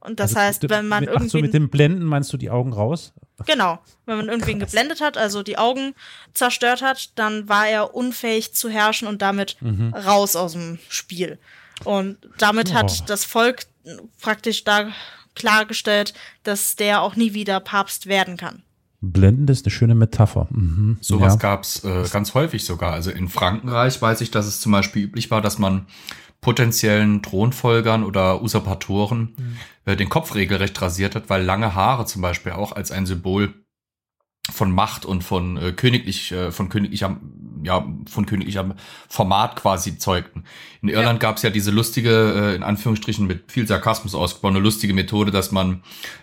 Und das Also, heißt, wenn man mit, ach so, irgendwie mit dem Blenden meinst du die Augen raus? Genau. Wenn man irgendwen geblendet hat, also die Augen zerstört hat, dann war er unfähig zu herrschen und damit raus aus dem Spiel. Und damit Oh. hat das Volk praktisch da klargestellt, dass der auch nie wieder Papst werden kann. Blenden ist eine schöne Metapher. Mhm. Sowas ja. gab's äh, ganz häufig sogar. Also in Frankenreich weiß ich, dass es zum Beispiel üblich war, dass man potenziellen Thronfolgern oder Usurpatoren äh, den Kopf regelrecht rasiert hat, weil lange Haare zum Beispiel auch als ein Symbol von Macht und von äh, königlich, äh, von königlicher, ja, von königlichem Format quasi zeugten. In Irland gab's ja diese lustige, äh, in Anführungsstrichen mit viel Sarkasmus ausgebauene lustige Methode, dass man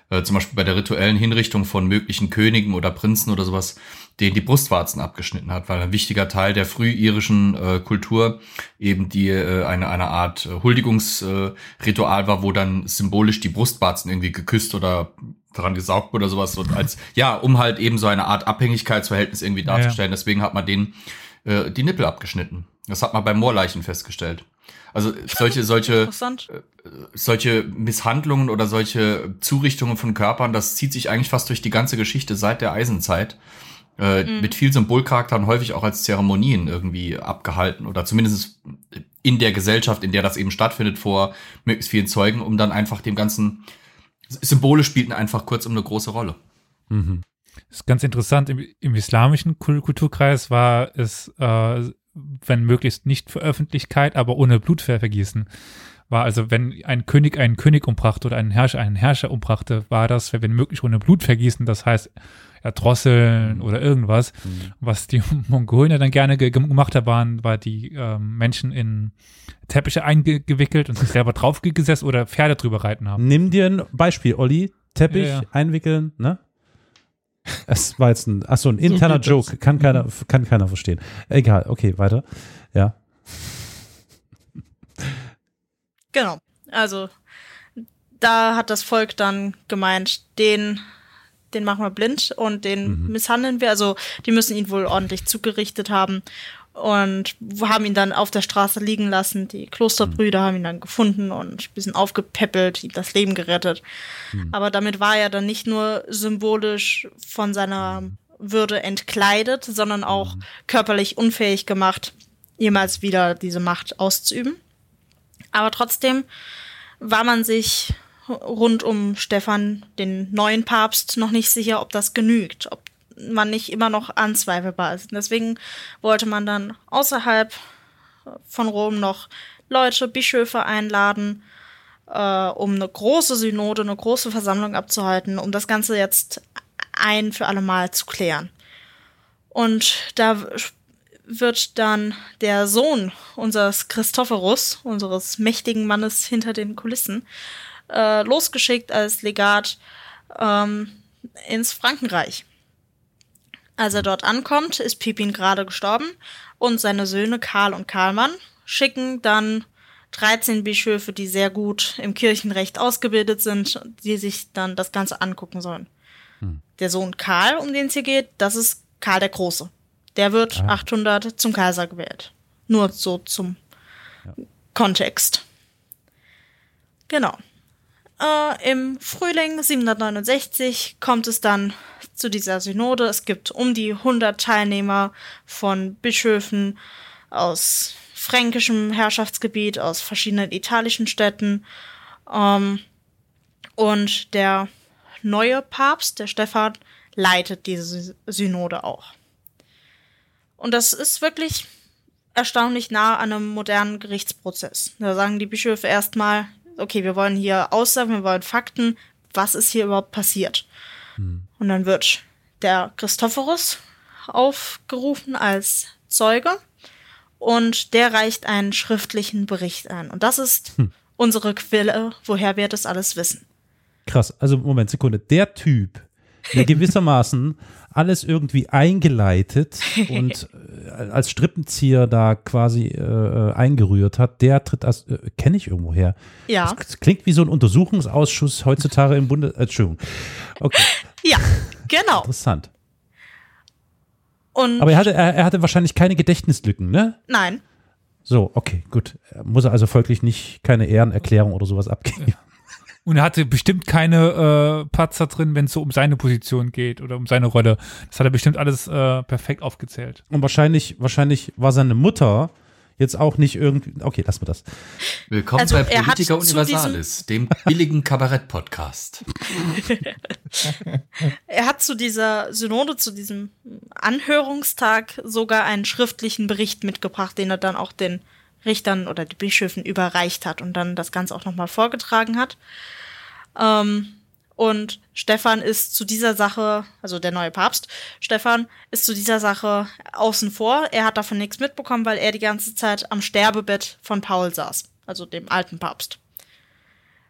äh, zum Beispiel bei der rituellen Hinrichtung von möglichen Königen oder Prinzen oder sowas, denen die Brustwarzen abgeschnitten hat, weil ein wichtiger Teil der frühirischen äh, Kultur eben die äh, eine eine Art Huldigungsritual äh, war, wo dann symbolisch die Brustwarzen irgendwie geküsst oder dran gesaugt oder sowas und als ja, um halt eben so eine Art Abhängigkeitsverhältnis irgendwie Ja, ja. darzustellen. Deswegen hat man denen äh, die Nippel abgeschnitten. Das hat man bei Moorleichen festgestellt. Also solche solche Interessant. solche Misshandlungen oder solche Zurichtungen von Körpern, das zieht sich eigentlich fast durch die ganze Geschichte seit der Eisenzeit. Äh, Mit viel Symbolcharakter und häufig auch als Zeremonien irgendwie abgehalten oder zumindest in der Gesellschaft, in der das eben stattfindet, vor möglichst vielen Zeugen, um dann einfach dem ganzen Symbole spielten einfach kurz um eine große Rolle. Mhm. Das ist ganz interessant. Im, im islamischen Kul- Kulturkreis war es, äh, wenn möglichst nicht für Öffentlichkeit, aber ohne Blutvergießen. War also, wenn ein König einen König umbrachte oder einen Herrscher einen Herrscher umbrachte, war das, wenn möglich, ohne Blutvergießen. Das heißt, erdrosseln oder irgendwas. Was die Mongolen ja dann gerne ge gemacht haben, waren, war die ähm, Menschen in Teppiche eingewickelt und sich selber draufgesessen oder Pferde drüber reiten haben. Nimm dir ein Beispiel, Olli. Teppich Ja, ja. einwickeln, ne? Es war jetzt ein, ach so, ein interner das. Joke. Kann keiner, kann keiner verstehen. Egal, okay, weiter. Ja. Genau. Also da hat das Volk dann gemeint, den, den machen wir blind und den misshandeln wir. Also die müssen ihn wohl ordentlich zugerichtet haben und haben ihn dann auf der Straße liegen lassen. Die Klosterbrüder haben ihn dann gefunden und ein bisschen aufgepäppelt, ihm das Leben gerettet. Aber damit war er dann nicht nur symbolisch von seiner Würde entkleidet, sondern auch körperlich unfähig gemacht, jemals wieder diese Macht auszuüben. Aber trotzdem war man sich rund um Stefan, den neuen Papst, noch nicht sicher, ob das genügt, ob man nicht immer noch anzweifelbar ist. Deswegen wollte man dann außerhalb von Rom noch Leute, Bischöfe einladen, äh, um eine große Synode, eine große Versammlung abzuhalten, um das Ganze jetzt ein für alle Mal zu klären. Und da wird dann der Sohn unseres Christophorus, unseres mächtigen Mannes hinter den Kulissen, äh, losgeschickt als Legat ähm, ins Frankenreich. Als er dort ankommt, ist Pipin gerade gestorben und seine Söhne Karl und Karlmann schicken dann 13 Bischöfe, die sehr gut im Kirchenrecht ausgebildet sind, die sich dann das Ganze angucken sollen. Der Sohn Karl, um den es hier geht, das ist Karl der Große. Der wird 800 zum Kaiser gewählt. Nur so zum Kontext. Genau. Äh, Im Frühling 769 kommt es dann zu dieser Synode. Es gibt um die 100 Teilnehmer von Bischöfen aus fränkischem Herrschaftsgebiet, aus verschiedenen italischen Städten. Ähm, und der neue Papst, der Stephan, leitet diese Synode auch. Und das ist wirklich erstaunlich nah an einem modernen Gerichtsprozess. Da sagen die Bischöfe erstmal, okay, wir wollen hier Aussagen, wir wollen Fakten, was ist hier überhaupt passiert? Und dann wird der Christophorus aufgerufen als Zeuge und der reicht einen schriftlichen Bericht ein. Und das ist unsere Quelle, woher wir das alles wissen. Krass. Also, Moment, Sekunde. Der Typ, der gewissermaßen alles irgendwie eingeleitet und äh, als Strippenzieher da quasi äh, eingerührt hat, der tritt als, äh, kenne ich irgendwo her. Ja. Das klingt wie so ein Untersuchungsausschuss heutzutage im Bundes, äh, Entschuldigung. Okay, Ja, genau. interessant. Und Aber er hatte, er, er hatte wahrscheinlich keine Gedächtnislücken, ne? nein, So, okay, gut. Er Muss er also folglich nicht keine Ehrenerklärung oder sowas abgeben. Und er hatte bestimmt keine äh, Patzer drin, wenn es so um seine Position geht oder um seine Rolle. Das hat er bestimmt alles äh, perfekt aufgezählt. Und wahrscheinlich, wahrscheinlich war seine Mutter jetzt auch nicht irgendwie. Okay, lassen wir das. Willkommen Also, bei er hat Politiker zu Universalis, dem billigen Kabarett-Podcast. Er hat zu dieser Synode, zu diesem Anhörungstag sogar einen schriftlichen Bericht mitgebracht, den er dann auch den Richtern oder den Bischöfen überreicht hat und dann das Ganze auch nochmal vorgetragen hat. Ähm, und Stefan ist zu dieser Sache, also der neue Papst, Stefan ist zu dieser Sache außen vor. Er hat davon nichts mitbekommen, weil er die ganze Zeit am Sterbebett von Paul saß, also dem alten Papst.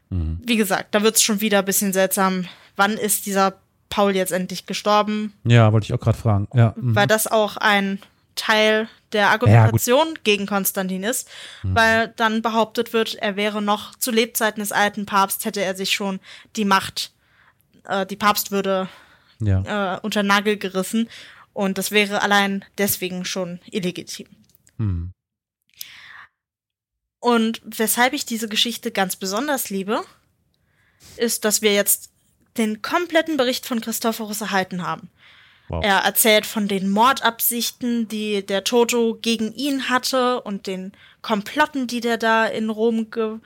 Wie gesagt, da wird's schon wieder ein bisschen seltsam. Wann ist dieser Paul jetzt endlich gestorben? Ja, wollte ich auch gerade fragen. Ja. mhm. weil das auch ein Teil der Argumentation gegen Konstantin ist, weil dann behauptet wird, er wäre noch zu Lebzeiten des alten Papst, hätte er sich schon die Macht, äh, die Papstwürde ja. äh, unter Nagel gerissen und das wäre allein deswegen schon illegitim. Hm. Und weshalb ich diese Geschichte ganz besonders liebe, ist, dass wir jetzt den kompletten Bericht von Christophorus erhalten haben. Wow. Er erzählt von den Mordabsichten, die der Toto gegen ihn hatte und den Komplotten, die der da in Rom gebaut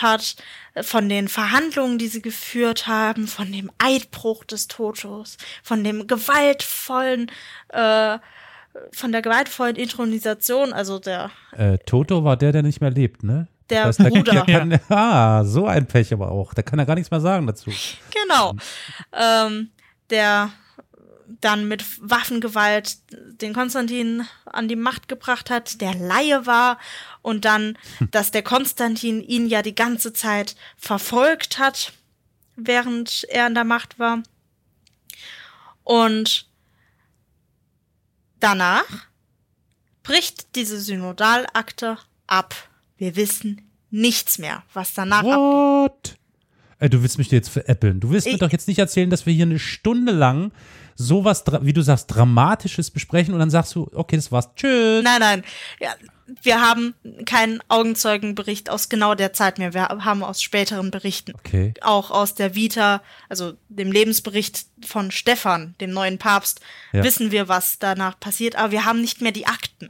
hat, von den Verhandlungen, die sie geführt haben, von dem Eidbruch des Totos, von dem gewaltvollen, äh, von der gewaltvollen Intronisation, also der, Äh, Toto war der, der nicht mehr lebt, ne? der Das heißt, Bruder. Der kann, ah, so ein Pech aber auch. Da kann er gar nichts mehr sagen dazu. Genau. Ähm, der dann mit Waffengewalt den Konstantin an die Macht gebracht hat, der Laie war und dann, dass der Konstantin ihn ja die ganze Zeit verfolgt hat, während er an der Macht war. Und danach bricht diese Synodalakte ab. Wir wissen nichts mehr, was danach ab What? Ey, du willst mich jetzt veräppeln. Du willst mir Ich- doch jetzt nicht erzählen, dass wir hier eine Stunde lang sowas, wie du sagst, Dramatisches besprechen und dann sagst du, okay, das war's. Tschüss. Nein, nein. Ja, wir haben keinen Augenzeugenbericht aus genau der Zeit mehr. Wir haben aus späteren Berichten. Okay. Auch aus der Vita, also dem Lebensbericht von Stephan, dem neuen Papst, Ja. wissen wir, was danach passiert. Aber wir haben nicht mehr die Akten,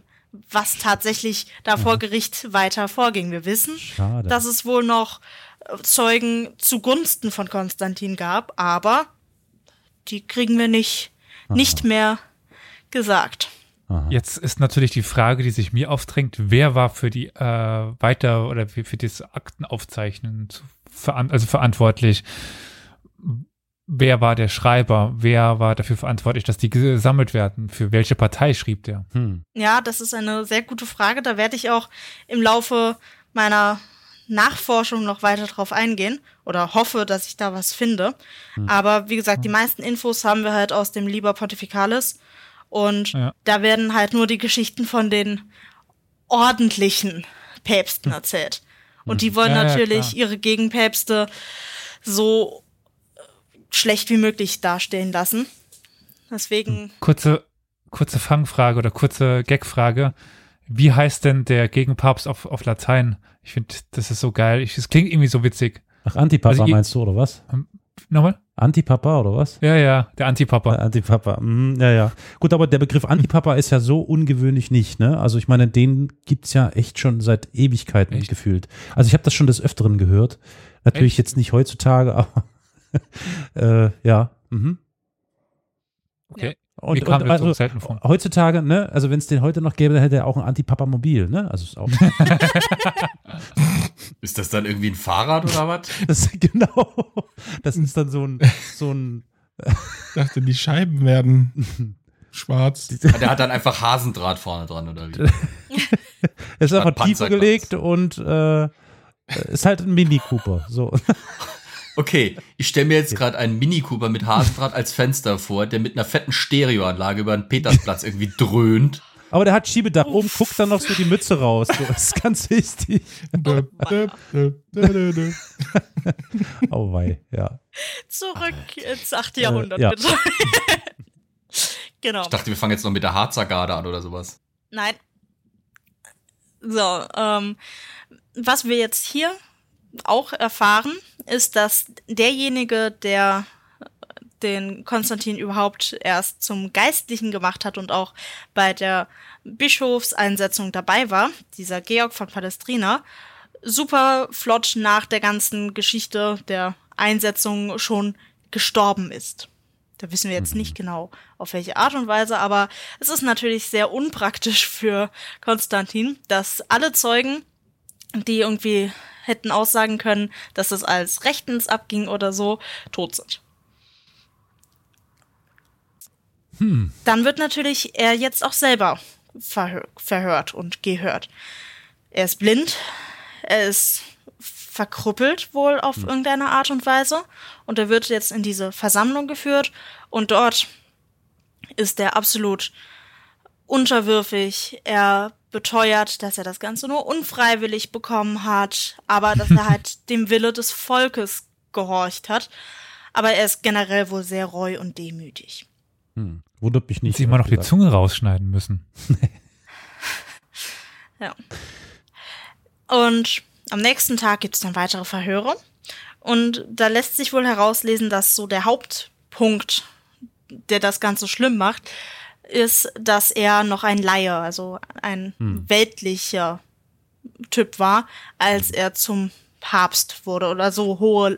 was tatsächlich da vor Gericht weiter vorging. Wir wissen, Schade. dass es wohl noch äh, Zeugen zugunsten von Konstantin gab, aber die kriegen wir nicht, nicht mehr gesagt. Jetzt ist natürlich die Frage, die sich mir aufdrängt, wer war für die äh, weiter oder für, für das Aktenaufzeichnen zu, veran also verantwortlich? Wer war der Schreiber? Wer war dafür verantwortlich, dass die gesammelt werden? Für welche Partei schrieb der? Hm. Ja, das ist eine sehr gute Frage. Da werde ich auch im Laufe meiner Nachforschung noch weiter drauf eingehen oder hoffe, dass ich da was finde. Aber wie gesagt, die meisten Infos haben wir halt aus dem Liber Pontificalis und Ja. da werden halt nur die Geschichten von den ordentlichen Päpsten erzählt. Und die wollen Ja, ja, natürlich klar. ihre Gegenpäpste so äh, schlecht wie möglich dastehen lassen. Deswegen Kurze, kurze Fangfrage oder kurze Gagfrage. Wie heißt denn der Gegenpapst auf, auf Latein? Ich finde, das ist so geil. Ich, das klingt irgendwie so witzig. Ach, Antipapa Also meinst du, oder was? Nochmal? Antipapa, oder was? Ja, ja, der Antipapa. Antipapa, mhm, ja, ja. Gut, aber der Begriff Antipapa ist ja so ungewöhnlich nicht, ne? Also ich meine, den gibt's ja echt schon seit Ewigkeiten Echt? gefühlt. Also ich habe das schon des Öfteren gehört. Natürlich Echt? jetzt nicht heutzutage, aber äh, ja. Mhm. Okay. Und, Mir kam und so also, vor. heutzutage, ne, also wenn es den heute noch gäbe, dann hätte er auch ein Antipapa-Mobil, ne? Also ist auch. Ist das dann irgendwie ein Fahrrad oder was? das, genau. Das ist dann so ein, so ein Ich dachte, die Scheiben werden schwarz. Der hat dann einfach Hasendraht vorne dran oder wie? Es ist einfach tiefer gelegt und äh, ist halt ein Mini Cooper. So. Okay, ich stelle mir jetzt gerade einen Mini Cooper mit Hasendraht als Fenster vor, der mit einer fetten Stereoanlage über den Petersplatz irgendwie dröhnt. Aber der hat Schiebedach. Oben guckt dann noch so die Mütze raus. So, das ist ganz wichtig. Oh wei, ja. zurück ins 8. Jahrhundert, ja. bitte. genau. Ich dachte, wir fangen jetzt noch mit der Harzergarde an oder sowas. Nein. So, ähm, was wir jetzt hier auch erfahren, ist, dass derjenige, der den Konstantin überhaupt erst zum Geistlichen gemacht hat und auch bei der Bischofseinsetzung dabei war, dieser Georg von Palestrina, super flott nach der ganzen Geschichte der Einsetzung schon gestorben ist. Da wissen wir jetzt nicht genau, auf welche Art und Weise, aber es ist natürlich sehr unpraktisch für Konstantin, dass alle Zeugen, die irgendwie hätten aussagen können, dass es als rechtens abging oder so, tot sind. Dann wird natürlich er jetzt auch selber verhör verhört und gehört. Er ist blind, er ist verkrüppelt wohl auf irgendeine Art und Weise und er wird jetzt in diese Versammlung geführt und dort ist er absolut unterwürfig. Er beteuert, dass er das Ganze nur unfreiwillig bekommen hat, aber dass er halt dem Wille des Volkes gehorcht hat. Aber er ist generell wohl sehr reu und demütig. Hm. Wundert mich nicht. Sie immer noch die ehrlich Zunge rausschneiden müssen. Ja. Und am nächsten Tag gibt es dann weitere Verhöre. Und da lässt sich wohl herauslesen, dass so der Hauptpunkt, der das Ganze schlimm macht, ist, dass er noch ein Laie, also ein weltlicher Typ war, als er zum Papst wurde oder so hohe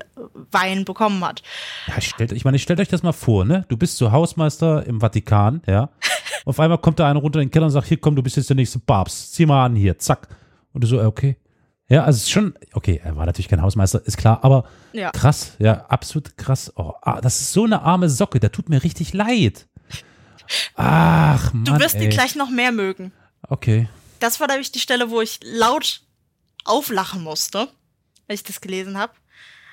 Weihen bekommen hat. Ja, stellt, ich meine, stellt euch das mal vor, ne? Du bist so Hausmeister im Vatikan, ja. Auf einmal kommt da einer runter in den Keller und sagt, hier komm, du bist jetzt der nächste Papst. Zieh mal an hier, zack. Und du so, äh, okay. Ja, also es ist schon, okay, er war natürlich kein Hausmeister, ist klar, aber Ja. krass, ja, absolut krass. Oh, ah, das ist so eine arme Socke, der tut mir richtig leid. Ach, Mann. Du wirst ey. ihn gleich noch mehr mögen. Okay. Das war nämlich die Stelle, wo ich laut auflachen musste, wenn ich das gelesen habe.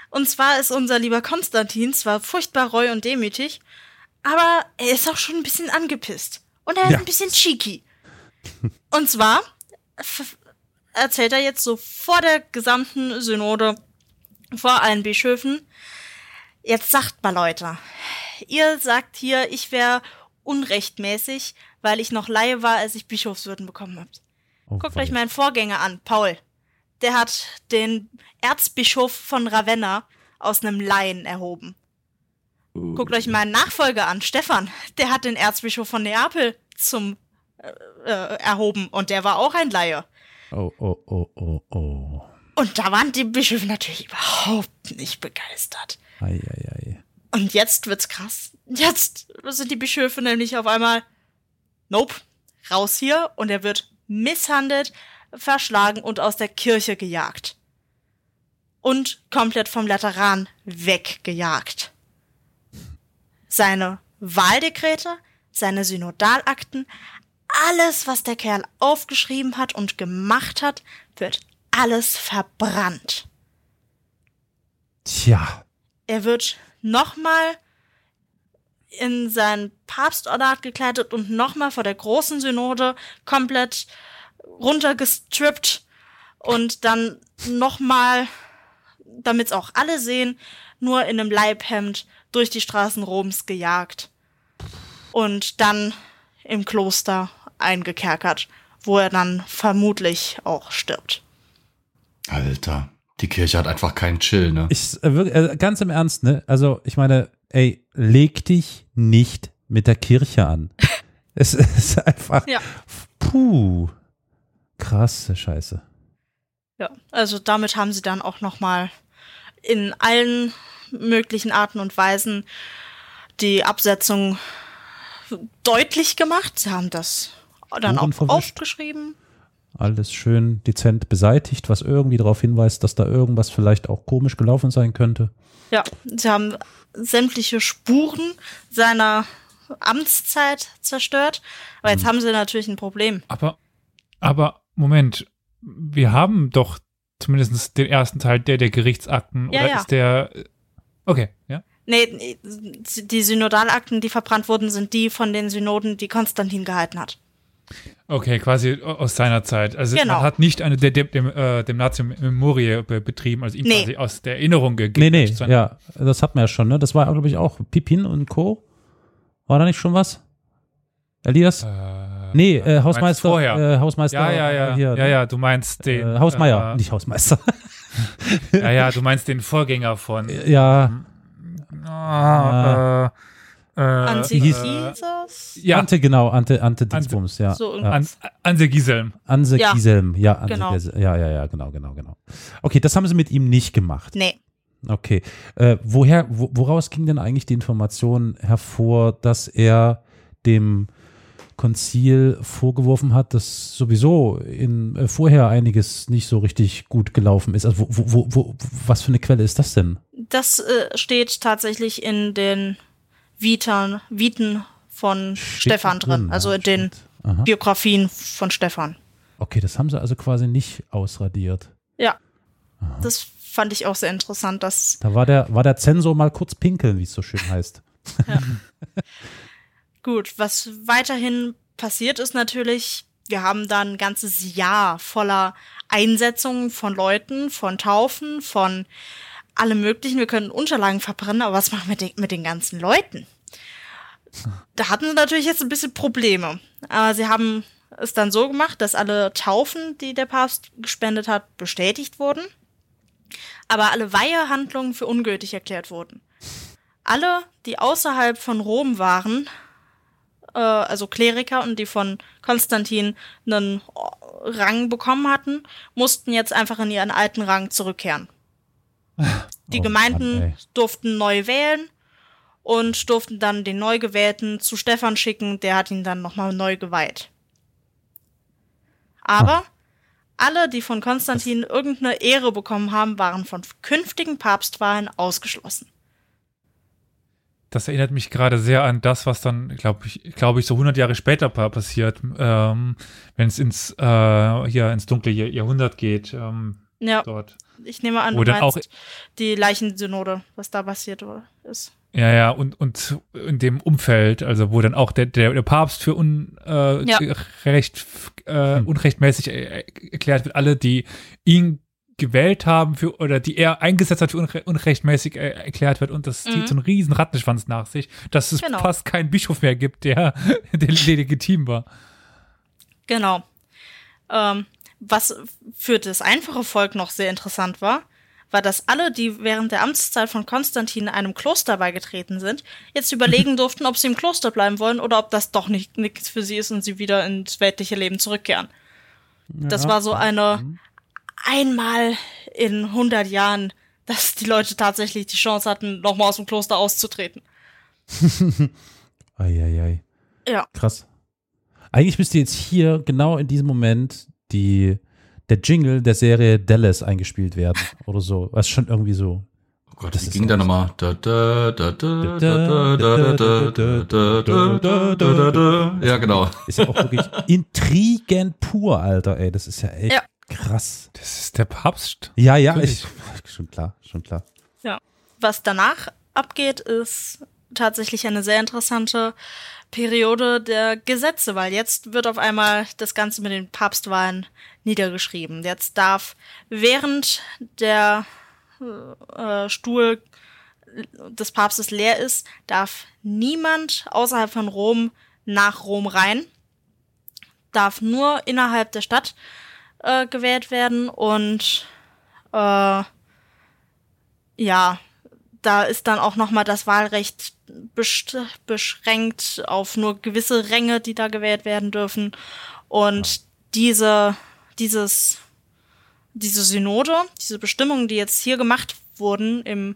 Und zwar ist unser lieber Konstantin zwar furchtbar reu und demütig, aber er ist auch schon ein bisschen angepisst. Und er ist Ja. ein bisschen cheeky. Und zwar erzählt er jetzt so vor der gesamten Synode, vor allen Bischöfen, jetzt sagt mal Leute, ihr sagt hier, ich wäre unrechtmäßig, weil ich noch Laie war, als ich Bischofswürden bekommen habe. Oh, Guckt euch meinen Vorgänger an, Paul. Der hat den Erzbischof von Ravenna aus einem Laien erhoben. Guckt euch meinen Nachfolger an, Stefan. Der hat den Erzbischof von Neapel zum äh, äh, erhoben und der war auch ein Laie. Oh, oh, oh, oh, oh. Und da waren die Bischöfe natürlich überhaupt nicht begeistert. Ei, ei, ei. Und jetzt wird's krass. Jetzt sind die Bischöfe nämlich auf einmal, nope, raus hier und er wird misshandelt, verschlagen und aus der Kirche gejagt. Und komplett vom Lateran weggejagt. Seine Wahldekrete, seine Synodalakten, alles, was der Kerl aufgeschrieben hat und gemacht hat, wird alles verbrannt. Tja. Er wird nochmal in sein Papstordat gekleidet und nochmal vor der großen Synode komplett runtergestrippt und dann nochmal, damit es auch alle sehen, nur in einem Leibhemd durch die Straßen Roms gejagt. Und dann im Kloster eingekerkert, wo er dann vermutlich auch stirbt. Alter, die Kirche hat einfach keinen Chill, ne? Ich, äh, äh, ganz im Ernst, ne? Also, ich meine, ey, leg dich nicht mit der Kirche an. es ist einfach, Ja. puh, krasse Scheiße. Ja, also damit haben sie dann auch nochmal in allen möglichen Arten und Weisen die Absetzung deutlich gemacht. Sie haben das dann auch aufgeschrieben. Alles schön dezent beseitigt, was irgendwie darauf hinweist, dass da irgendwas vielleicht auch komisch gelaufen sein könnte. Ja, sie haben sämtliche Spuren seiner Amtszeit zerstört. Aber jetzt haben sie natürlich ein Problem. Aber, aber, Moment, wir haben doch zumindest den ersten Teil der, der Gerichtsakten. Ja, oder ja. ist der. Okay, ja. Nee, nee, die Synodalakten, die verbrannt wurden, sind die von den Synoden, die Konstantin gehalten hat. Okay, quasi aus seiner Zeit. Also Genau. man hat nicht eine der, dem, dem, äh, dem Natium Memorie be betrieben, also ihm Nee. quasi aus der Erinnerung gegeben. Nee, nee, ja, das hatten wir ja schon, ne? Das war, glaube ich, auch Pipin und Co. War da nicht schon was? Elias? Äh, nee, äh, meinst Hausmeister. Vorher. Äh, Hausmeister. ja, ja, ja, Hier, ja, ja, du meinst den. Äh, Hausmeier, äh, nicht Hausmeister. Ja, ja, du meinst den Vorgänger von. Ja, Ah, äh, äh, Antigisas? ja, Ante, genau, Ante, Ante Dingsbums, ja. So ja. An, Anse Gieselm. Anse Ja. Gieselm, ja, Anse Genau. Gieselm. ja, ja, ja, genau, genau, genau. Okay, das haben sie mit ihm nicht gemacht. Nee. Okay. Äh, woher, wo, woraus ging denn eigentlich die Information hervor, dass er dem Konzil vorgeworfen hat, dass sowieso in, äh, vorher einiges nicht so richtig gut gelaufen ist? Also wo, wo, wo, wo, was für eine Quelle ist das denn? Das äh, steht tatsächlich in den Vitern, Viten von Stefan drin, ja, also in den steht. Aha. Biografien von Stefan. Okay, das haben sie also quasi nicht ausradiert. Ja. Das fand ich auch sehr interessant, dass Da war der, war der Zensor mal kurz pinkeln, wie es so schön heißt. Gut, was weiterhin passiert ist natürlich, wir haben da ein ganzes Jahr voller Einsetzungen von Leuten, von Taufen, von allem Möglichen. Wir können Unterlagen verbrennen, aber was machen wir mit den, mit den ganzen Leuten? Da hatten sie natürlich jetzt ein bisschen Probleme. Aber sie haben es dann so gemacht, dass alle Taufen, die der Papst gespendet hat, bestätigt wurden, aber alle Weihehandlungen für ungültig erklärt wurden. Alle, die außerhalb von Rom waren, äh, also Kleriker und die von Konstantin einen Rang bekommen hatten, mussten jetzt einfach in ihren alten Rang zurückkehren. Die Oh Gemeinden Mann, durften neu wählen und durften dann den neu gewählten zu Stefan schicken, der hat ihn dann nochmal neu geweiht. Aber alle, die von Konstantin irgendeine Ehre bekommen haben, waren von künftigen Papstwahlen ausgeschlossen. Das erinnert mich gerade sehr an das, was dann, glaube ich, glaube ich, so 100 Jahre später pa- passiert, ähm, wenn es ins äh, hier ins dunkle Jahr- Jahrhundert geht. Ähm, Ja, dort. ich nehme an, du dann auch- meinst die Leichensynode, was da passiert ist. Ja, ja, und, und in dem Umfeld, also wo dann auch der, der, der Papst für un, äh, Ja. recht, äh, unrechtmäßig äh, erklärt wird, alle, die ihn gewählt haben für oder die er eingesetzt hat für unre unrechtmäßig äh, erklärt wird und das Mhm. zieht so einen riesen Rattenschwanz nach sich, dass es Genau. fast keinen Bischof mehr gibt, der, der legitim war. Genau. Ähm, was für das einfache Volk noch sehr interessant war, war, dass alle, die während der Amtszeit von Konstantin einem Kloster beigetreten sind, jetzt überlegen durften, ob sie im Kloster bleiben wollen oder ob das doch nicht nichts für sie ist und sie wieder ins weltliche Leben zurückkehren. Das war so eine einmal in 100 Jahren, dass die Leute tatsächlich die Chance hatten, nochmal aus dem Kloster auszutreten. Eieiei. Ja. Krass. Eigentlich müsste jetzt hier genau in diesem Moment die, der Jingle der Serie Dallas eingespielt werden oder so. Was schon irgendwie so. Oh Gott, das ging da nochmal. Ja, genau. Ist ja auch wirklich Intrigen pur, Alter, ey. Das ist ja echt krass. Das ist der Papst. Ja, ja, ich, schon klar, schon klar. Ja. Was danach abgeht, ist tatsächlich eine sehr interessante Periode der Gesetze, weil jetzt wird auf einmal das Ganze mit den Papstwahlen niedergeschrieben. Jetzt darf während der äh, Stuhl des Papstes leer ist, darf niemand außerhalb von Rom nach Rom rein, darf nur innerhalb der Stadt äh, gewählt werden und äh, ja, da ist dann auch noch mal das Wahlrecht beschränkt auf nur gewisse Ränge, die da gewählt werden dürfen. Und diese, dieses, diese Synode, diese Bestimmungen, die jetzt hier gemacht wurden im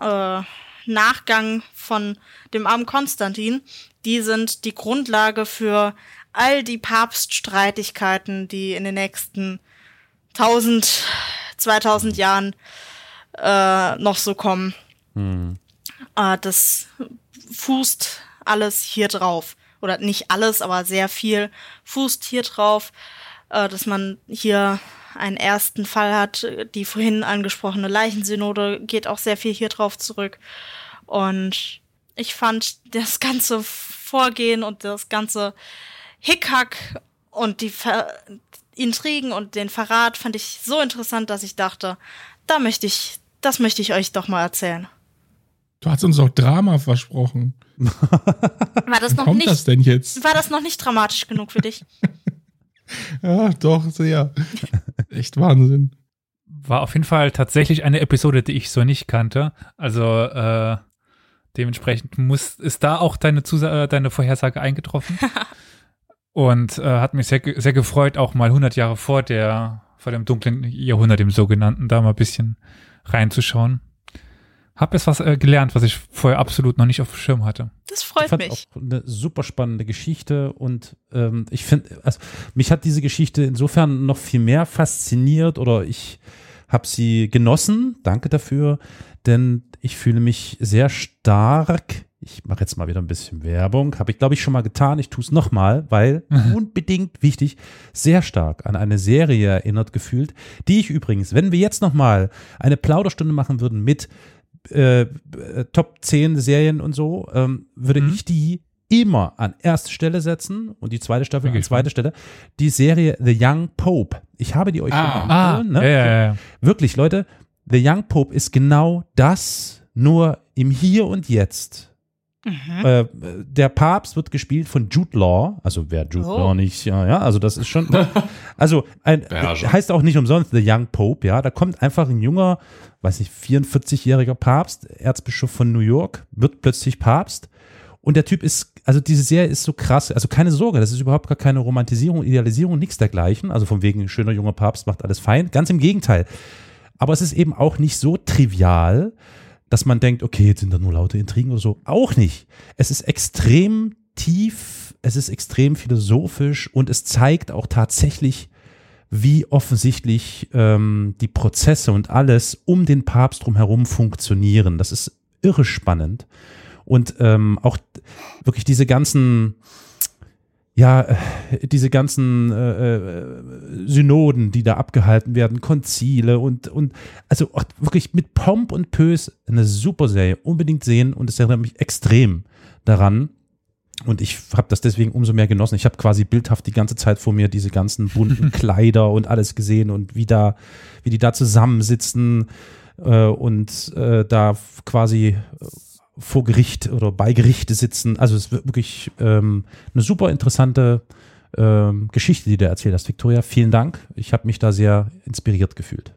äh, Nachgang von dem armen Konstantin, die sind die Grundlage für all die Papststreitigkeiten, die in den nächsten 1000, 2000 Jahren äh, noch so kommen. Äh, das fußt alles hier drauf. Oder nicht alles, aber sehr viel fußt hier drauf, äh, dass man hier einen ersten Fall hat. Die vorhin angesprochene Leichensynode geht auch sehr viel hier drauf zurück. Und ich fand das ganze Vorgehen und das ganze Hickhack und die Ver Intrigen und den Verrat fand ich so interessant, dass ich dachte, da möchte ich, das möchte ich euch doch mal erzählen. Du hast uns auch Drama versprochen. War das noch kommt nicht, das denn jetzt? war das noch nicht dramatisch genug für dich? Ja, doch, sehr. Echt Wahnsinn. war auf jeden Fall tatsächlich eine Episode, die ich so nicht kannte. Also äh, dementsprechend muss ist da auch deine Zusa äh, deine Vorhersage eingetroffen. Und äh, hat mich sehr, sehr gefreut, auch mal 100 Jahre vor der vor dem dunklen Jahrhundert, dem sogenannten, da mal ein bisschen reinzuschauen. Hab jetzt was äh, gelernt, was ich vorher absolut noch nicht auf dem Schirm hatte. Das Ich freut fand mich. auch eine super spannende Geschichte und ähm, ich finde, also mich hat diese Geschichte insofern noch viel mehr fasziniert oder ich habe sie genossen. Danke dafür, denn ich fühle mich sehr stark. Ich mache jetzt mal wieder ein bisschen Werbung. Habe ich, glaube ich, schon mal getan. Ich tue es nochmal, weil unbedingt wichtig, sehr stark an eine Serie erinnert gefühlt, die ich übrigens, wenn wir jetzt nochmal eine Plauderstunde machen würden mit äh, Top 10 Serien und so, ähm, würde Mhm. ich die immer an erste Stelle setzen und die zweite Staffel Bin an zweite Stelle. Die Serie The Young Pope. Ich habe die euch Ah. schon Ah, ne? ja, ja, ja. Wirklich, Leute, The Young Pope ist genau das, nur im Hier und Jetzt. Mhm. Äh, der Papst wird gespielt von Jude Law, also wer Jude Oh. Law nicht, ja, ja, also das ist schon, also ein, Beherrscher. heißt auch nicht umsonst The Young Pope, ja, da kommt einfach ein junger, weiß nicht, 44-jähriger Papst, Erzbischof von New York, wird plötzlich Papst und der Typ ist, also diese Serie ist so krass, also keine Sorge, das ist überhaupt gar keine Romantisierung, Idealisierung, nichts dergleichen, also von wegen schöner junger Papst macht alles fein, ganz im Gegenteil. Aber es ist eben auch nicht so trivial, dass man denkt, okay, jetzt sind da nur laute Intrigen oder so. Auch nicht. Es ist extrem tief, es ist extrem philosophisch und es zeigt auch tatsächlich, wie offensichtlich ähm, die Prozesse und alles um den Papst drumherum funktionieren. Das ist irre spannend. Und ähm, auch wirklich diese ganzen, ja, äh, diese ganzen äh, äh, Synoden, die da abgehalten werden, Konzile und, und also wirklich mit Pomp und Pös eine super Serie. Unbedingt sehen und es erinnert mich extrem daran. Und ich habe das deswegen umso mehr genossen. Ich habe quasi bildhaft die ganze Zeit vor mir diese ganzen bunten Kleider und alles gesehen und wie da, wie die da zusammensitzen äh, und äh, da quasi äh, vor Gericht oder bei Gericht sitzen. Also es ist wirklich ähm, eine super interessante ähm, Geschichte, die du erzählt hast, Victoria. Vielen Dank. Ich habe mich da sehr inspiriert gefühlt.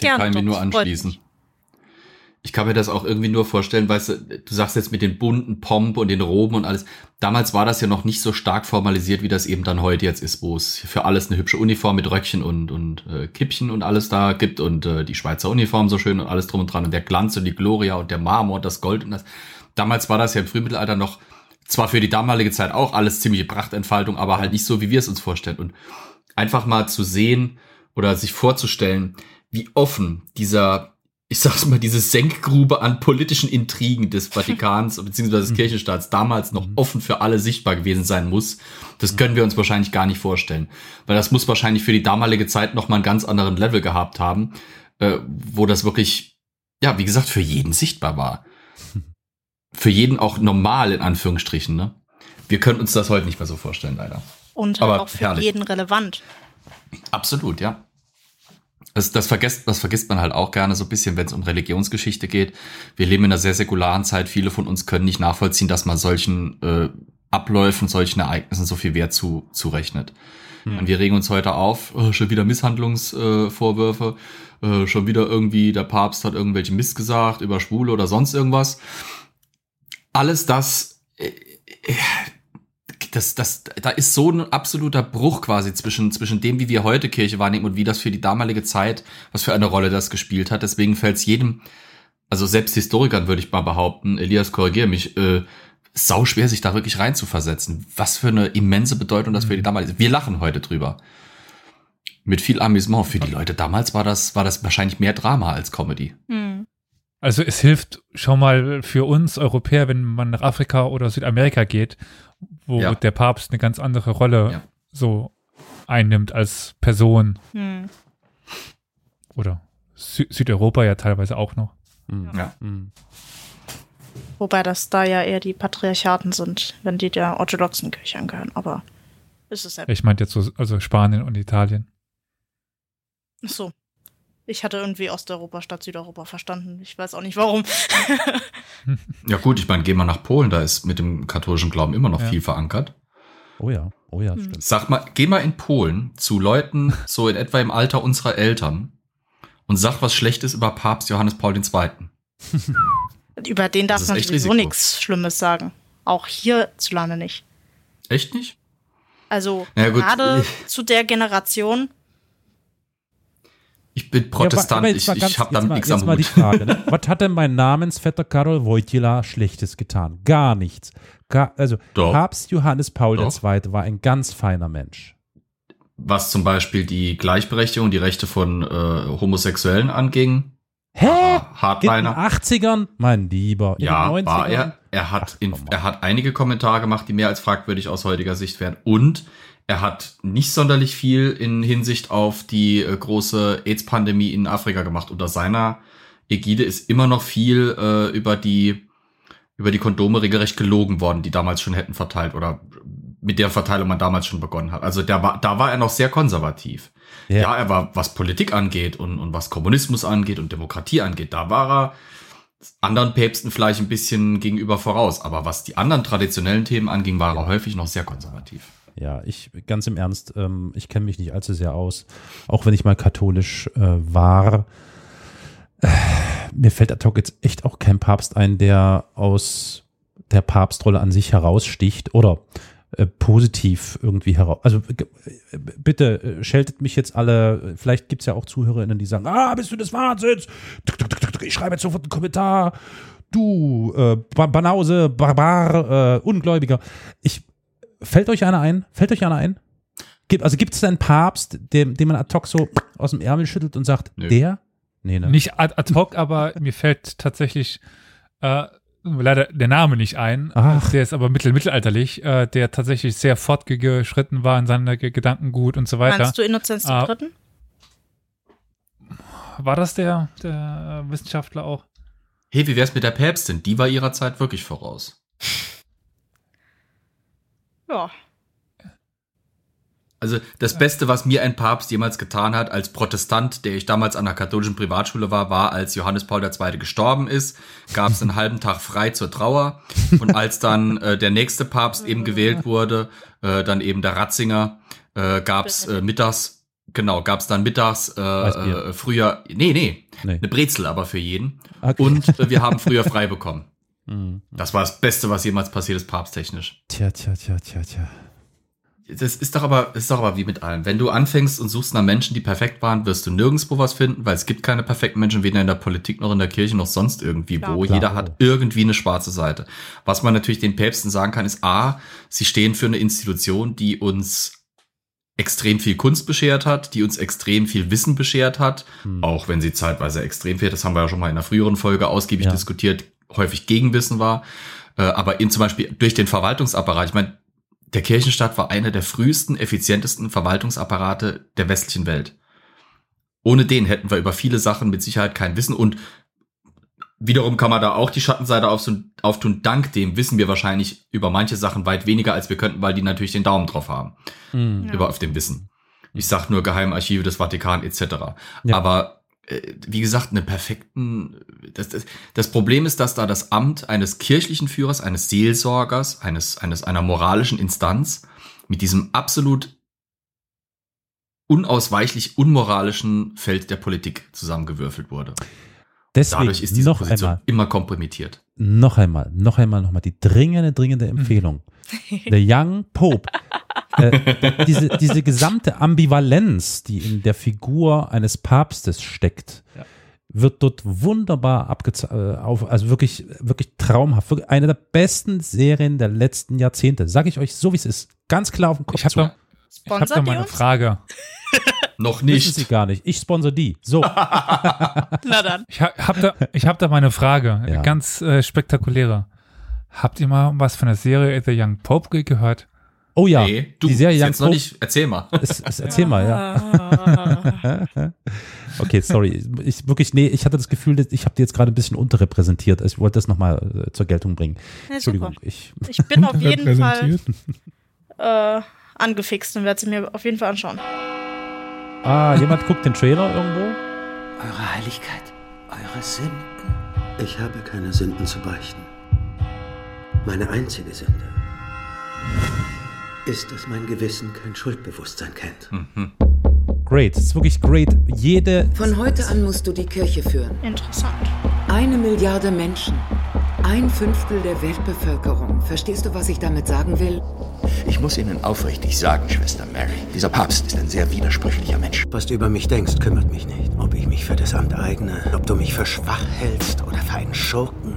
Den Gerne kann ich mir doch, nur anschließen. Ich kann mir das auch irgendwie nur vorstellen, weißt du, du sagst jetzt mit den bunten Pomp und den Roben und alles. Damals war das ja noch nicht so stark formalisiert, wie das eben dann heute jetzt ist, wo es für alles eine hübsche Uniform mit Röckchen und, und äh, Kippchen und alles da gibt und äh, die Schweizer Uniform so schön und alles drum und dran und der Glanz und die Gloria und der Marmor und das Gold und das. Damals war das ja im Frühmittelalter noch, zwar für die damalige Zeit auch alles ziemliche Prachtentfaltung, aber halt nicht so, wie wir es uns vorstellen. Und einfach mal zu sehen oder sich vorzustellen, wie offen dieser, ich sag's mal, diese Senkgrube an politischen Intrigen des Vatikans bzw. des Kirchenstaats damals noch offen für alle sichtbar gewesen sein muss, das können wir uns wahrscheinlich gar nicht vorstellen. Weil das muss wahrscheinlich für die damalige Zeit noch mal einen ganz anderen Level gehabt haben, äh, wo das wirklich, ja, wie gesagt, für jeden sichtbar war. Für jeden auch normal, in Anführungsstrichen, ne? Wir können uns das heute nicht mehr so vorstellen, leider. Und halt Aber auch für herrlich. jeden relevant. Absolut, ja. Das, das, vergesst, das vergisst man halt auch gerne so ein bisschen, wenn es um Religionsgeschichte geht. Wir leben in einer sehr säkularen Zeit. Viele von uns können nicht nachvollziehen, dass man solchen äh, Abläufen, solchen Ereignissen so viel Wert zu, zurechnet. Und wir regen uns heute auf, oh, schon wieder Misshandlungsvorwürfe, äh, äh, schon wieder irgendwie der Papst hat irgendwelche Mist gesagt über Schwule oder sonst irgendwas. Alles das, äh, äh, das, das, da ist so ein absoluter Bruch quasi zwischen, zwischen dem, wie wir heute Kirche wahrnehmen und wie das für die damalige Zeit, was für eine Rolle das gespielt hat. Deswegen fällt es jedem, also selbst Historikern würde ich mal behaupten, Elias, korrigiere mich, äh, sau schwer, sich da wirklich reinzuversetzen. Was für eine immense Bedeutung das für die damalige, wir lachen heute drüber. Mit viel Amüsement. Für die Leute damals war das, war das wahrscheinlich mehr Drama als Comedy. Hm. Also es hilft schon mal für uns Europäer, wenn man nach Afrika oder Südamerika geht, wo Ja. der Papst eine ganz andere Rolle Ja. so einnimmt als Person. Hm. Oder Sü Südeuropa ja teilweise auch noch. Mhm. Ja. Mhm. Wobei das da ja eher die Patriarchaten sind, wenn die der orthodoxen Kirche angehören. Aber ist es ja. Ich meinte jetzt so, also Spanien und Italien. Ach so. Ich hatte irgendwie Osteuropa statt Südeuropa verstanden. Ich weiß auch nicht warum. Ja gut, ich meine, geh mal nach Polen, da ist mit dem katholischen Glauben immer noch Ja. viel verankert. Oh ja, oh ja, Mhm. stimmt. Sag mal, geh mal in Polen zu Leuten so in etwa im Alter unserer Eltern und sag was Schlechtes über Papst Johannes Paul II. Über den darf man sowieso nichts Schlimmes sagen. Auch hierzulande nicht. Echt nicht? Also Ja, gut. gerade zu der Generation, Ich bin Protestant, Ja, ich, ganz- ich habe damit mal- nichts am mal die Hut. Frage, ne? Was hat denn mein Namensvetter Karol Wojtyla Schlechtes getan? Gar nichts. Gar, also Doch. Papst Johannes Paul Doch. II. war ein ganz feiner Mensch. Was zum Beispiel die Gleichberechtigung, die Rechte von äh, Homosexuellen anging. Hä? Ah, In den Hardliner. 80ern? Mein Lieber. In Ja, den 90ern? war er. Er hat, in, Ach, komm er hat einige Kommentare gemacht, die mehr als fragwürdig aus heutiger Sicht wären. Und er hat nicht sonderlich viel in Hinsicht auf die äh, große AIDS-Pandemie in Afrika gemacht. Unter seiner Ägide ist immer noch viel äh, über die über die Kondome regelrecht gelogen worden, die damals schon hätten verteilt oder mit der Verteilung man damals schon begonnen hat. Also da war, da war er noch sehr konservativ. Ja. Ja, er war, was Politik angeht und, und was Kommunismus angeht und Demokratie angeht, da war er anderen Päpsten vielleicht ein bisschen gegenüber voraus. Aber was die anderen traditionellen Themen anging, war er häufig noch sehr konservativ. Ja, ich ganz im Ernst, ähm, ich kenne mich nicht allzu sehr aus, auch wenn ich mal katholisch äh, war. Äh, mir fällt ad hoc jetzt echt auch kein Papst ein, der aus der Papstrolle an sich heraussticht oder äh, positiv irgendwie heraus. Also äh, bitte äh, scheltet mich jetzt alle, vielleicht gibt es ja auch ZuhörerInnen, die sagen, ah, bist du des Wahnsinns? Ich schreibe jetzt sofort einen Kommentar. Du, Ba- Banause, Barbar, Ungläubiger. Ich, Fällt euch einer ein? Fällt euch einer ein? Gibt, also gibt es einen Papst, dem, dem man ad hoc so aus dem Ärmel schüttelt und sagt, Nö. der? Nee, ne? Nicht ad, ad hoc, aber mir fällt tatsächlich äh, leider der Name nicht ein. Ach. Der ist aber mittel mittelalterlich, äh, der tatsächlich sehr fortgeschritten war in seiner Ge- Gedankengut und so weiter. meinst du Innozenz Ah. III.? War das der, der Wissenschaftler auch? Hey, wie wär's mit der Päpstin? Die war ihrer Zeit wirklich voraus. Ja. Also das Beste, was mir ein Papst jemals getan hat, als Protestant, der ich damals an der katholischen Privatschule war, war, als Johannes Paul II. gestorben ist, gab es einen halben Tag frei zur Trauer. Und als dann äh, der nächste Papst eben gewählt wurde, äh, dann eben der Ratzinger, äh, gab es äh, mittags, genau, gab es dann mittags äh, äh, früher, nee, nee, Nee. eine Brezel aber für jeden. Okay. Und äh, wir haben früher frei bekommen. Mhm. Das war das Beste, was jemals passiert ist, papsttechnisch. Tja, tja, tja, tja, tja. Das ist doch aber, ist doch aber wie mit allem. Wenn du anfängst und suchst nach Menschen, die perfekt waren, wirst du nirgendwo was finden, weil es gibt keine perfekten Menschen, weder in der Politik noch in der Kirche noch sonst irgendwie Klar. wo. Klar. Jeder hat irgendwie eine schwarze Seite. Was man natürlich den Päpsten sagen kann, ist A, sie stehen für eine Institution, die uns extrem viel Kunst beschert hat, die uns extrem viel Wissen beschert hat, Hm. auch wenn sie zeitweise extrem viel, das haben wir ja schon mal in einer früheren Folge ausgiebig Ja. diskutiert, häufig Gegenwissen war. Äh, aber eben zum Beispiel durch den Verwaltungsapparat. Ich meine, der Kirchenstaat war einer der frühesten, effizientesten Verwaltungsapparate der westlichen Welt. Ohne den hätten wir über viele Sachen mit Sicherheit kein Wissen und wiederum kann man da auch die Schattenseite auftun. Dank dem wissen wir wahrscheinlich über manche Sachen weit weniger, als wir könnten, weil die natürlich den Daumen drauf haben Mhm. Über auf dem Wissen. Ich sag nur Geheimarchive des Vatikan etc. Ja. Aber wie gesagt, eine perfekten. Das, das, das Problem ist, dass da das Amt eines kirchlichen Führers, eines Seelsorgers, eines eines einer moralischen Instanz mit diesem absolut unausweichlich unmoralischen Feld der Politik zusammengewürfelt wurde. Deswegen Dadurch ist diese noch Position einmal, immer kompromittiert. noch einmal, noch einmal, noch mal die dringende, dringende Empfehlung. The Young Pope. Äh, diese, diese gesamte Ambivalenz, die in der Figur eines Papstes steckt, Ja. wird dort wunderbar abgezeichnet, auf, also wirklich, wirklich traumhaft. Wirklich eine der besten Serien der letzten Jahrzehnte. Sag ich euch so, wie es ist. Ganz klar auf den Kopf Ich habe zu. da, ich hab da Sponsert mal ihr eine uns? Frage. Noch Wissen nicht. Sie gar nicht. Ich sponsor die. So. Na dann. Ich ha- hab da, ich hab da mal eine Frage, Ja. ganz äh, spektakuläre. Habt ihr mal was von der Serie The Young Pope ge- gehört? Oh ja. Nee, du die Serie ist Young jetzt noch Pope. nicht. Erzähl mal. Es, es, erzähl mal, ja. Okay, sorry. Ich wirklich, nee, ich hatte das Gefühl, dass ich habe die jetzt gerade ein bisschen unterrepräsentiert. Ich wollte das nochmal äh, zur Geltung bringen. Ja, Entschuldigung. Ich, Ich bin auf jeden Fall äh, angefixt und werde sie mir auf jeden Fall anschauen. ah, jemand guckt den Trailer irgendwo? Eure Heiligkeit, eure Sünden. Ich habe keine Sünden zu beichten. Meine einzige Sünde ist, dass mein Gewissen kein Schuldbewusstsein kennt. Mhm. great. Es ist wirklich great. Jede. Von heute an musst du die Kirche führen. Interessant. Eine Milliarde Menschen. Ein Fünftel der Weltbevölkerung. Verstehst du, was ich damit sagen will? Ich muss Ihnen aufrichtig sagen, Schwester Mary, dieser Papst ist ein sehr widersprüchlicher Mensch. Was du über mich denkst, kümmert mich nicht. Ob ich mich für das Amt eigne, ob du mich für schwach hältst oder für einen Schurken.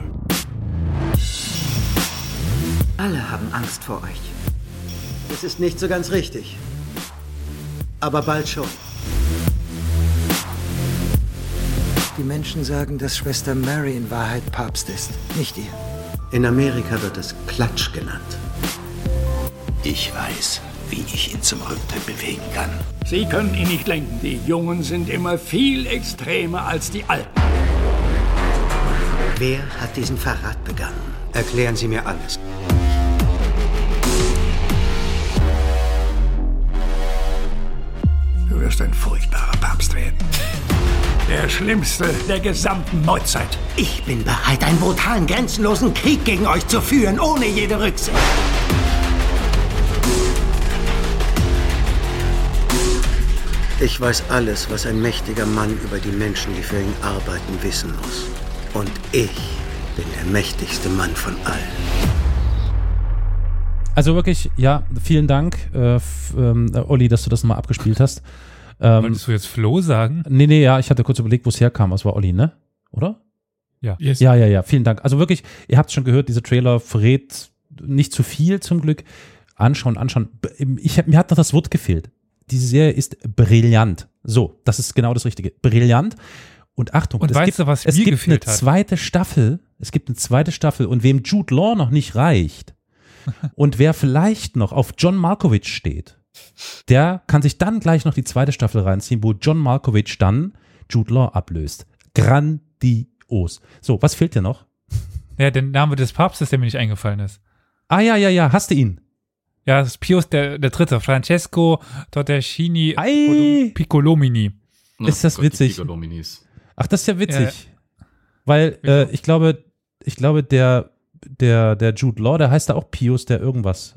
Alle haben Angst vor euch. Das ist nicht so ganz richtig. Aber bald schon. Die Menschen sagen, dass Schwester Mary in Wahrheit Papst ist, nicht ihr. In Amerika wird es Klatsch genannt. Ich weiß, wie ich ihn zum Rücktritt bewegen kann. Sie können ihn nicht lenken. Die Jungen sind immer viel extremer als die Alten. Wer hat diesen Verrat begangen? Erklären Sie mir alles. Wirst ein furchtbarer Papst werden. Der schlimmste der gesamten Neuzeit. Ich bin bereit, einen brutalen, grenzenlosen Krieg gegen euch zu führen, ohne jede Rücksicht. Ich weiß alles, was ein mächtiger Mann über die Menschen, die für ihn arbeiten, wissen muss. Und ich bin der mächtigste Mann von allen. Also wirklich, ja, vielen Dank, äh, f- ähm, äh, Olli, dass du das nochmal abgespielt hast. Ähm, Wolltest du jetzt Flo sagen? nee, nee, ja, ich hatte kurz überlegt, wo es herkam. Es war Olli, ne? Oder? Yes. Ja, ja, ja, vielen Dank. Also wirklich, ihr habt schon gehört, dieser Trailer verrät nicht zu viel zum Glück. Anschauen, anschauen. Ich, hab- mir hat noch das Wort gefehlt. Diese Serie ist brillant. So, das ist genau das Richtige. Brillant. Und Achtung, Und es weißt gibt, du, was es mir gibt eine hat? zweite Staffel. Es gibt eine zweite Staffel. Und wem Jude Law noch nicht reicht und wer vielleicht noch auf John Malkovich steht, der kann sich dann gleich noch die zweite Staffel reinziehen, wo John Malkovich dann Jude Law ablöst. Grandios. So, was fehlt dir noch? Ja, der Name des Papstes, der mir nicht eingefallen ist. Ah ja, ja, ja, hast du ihn? Ja, das ist Pius der, der Dritte, Francesco Tortescini Ei. Piccolomini. Ist das Gott, witzig? Ach, das ist ja witzig. Weil äh, ich glaube, ich glaube, der, der, der Jude Law, der heißt da auch Pius, der irgendwas.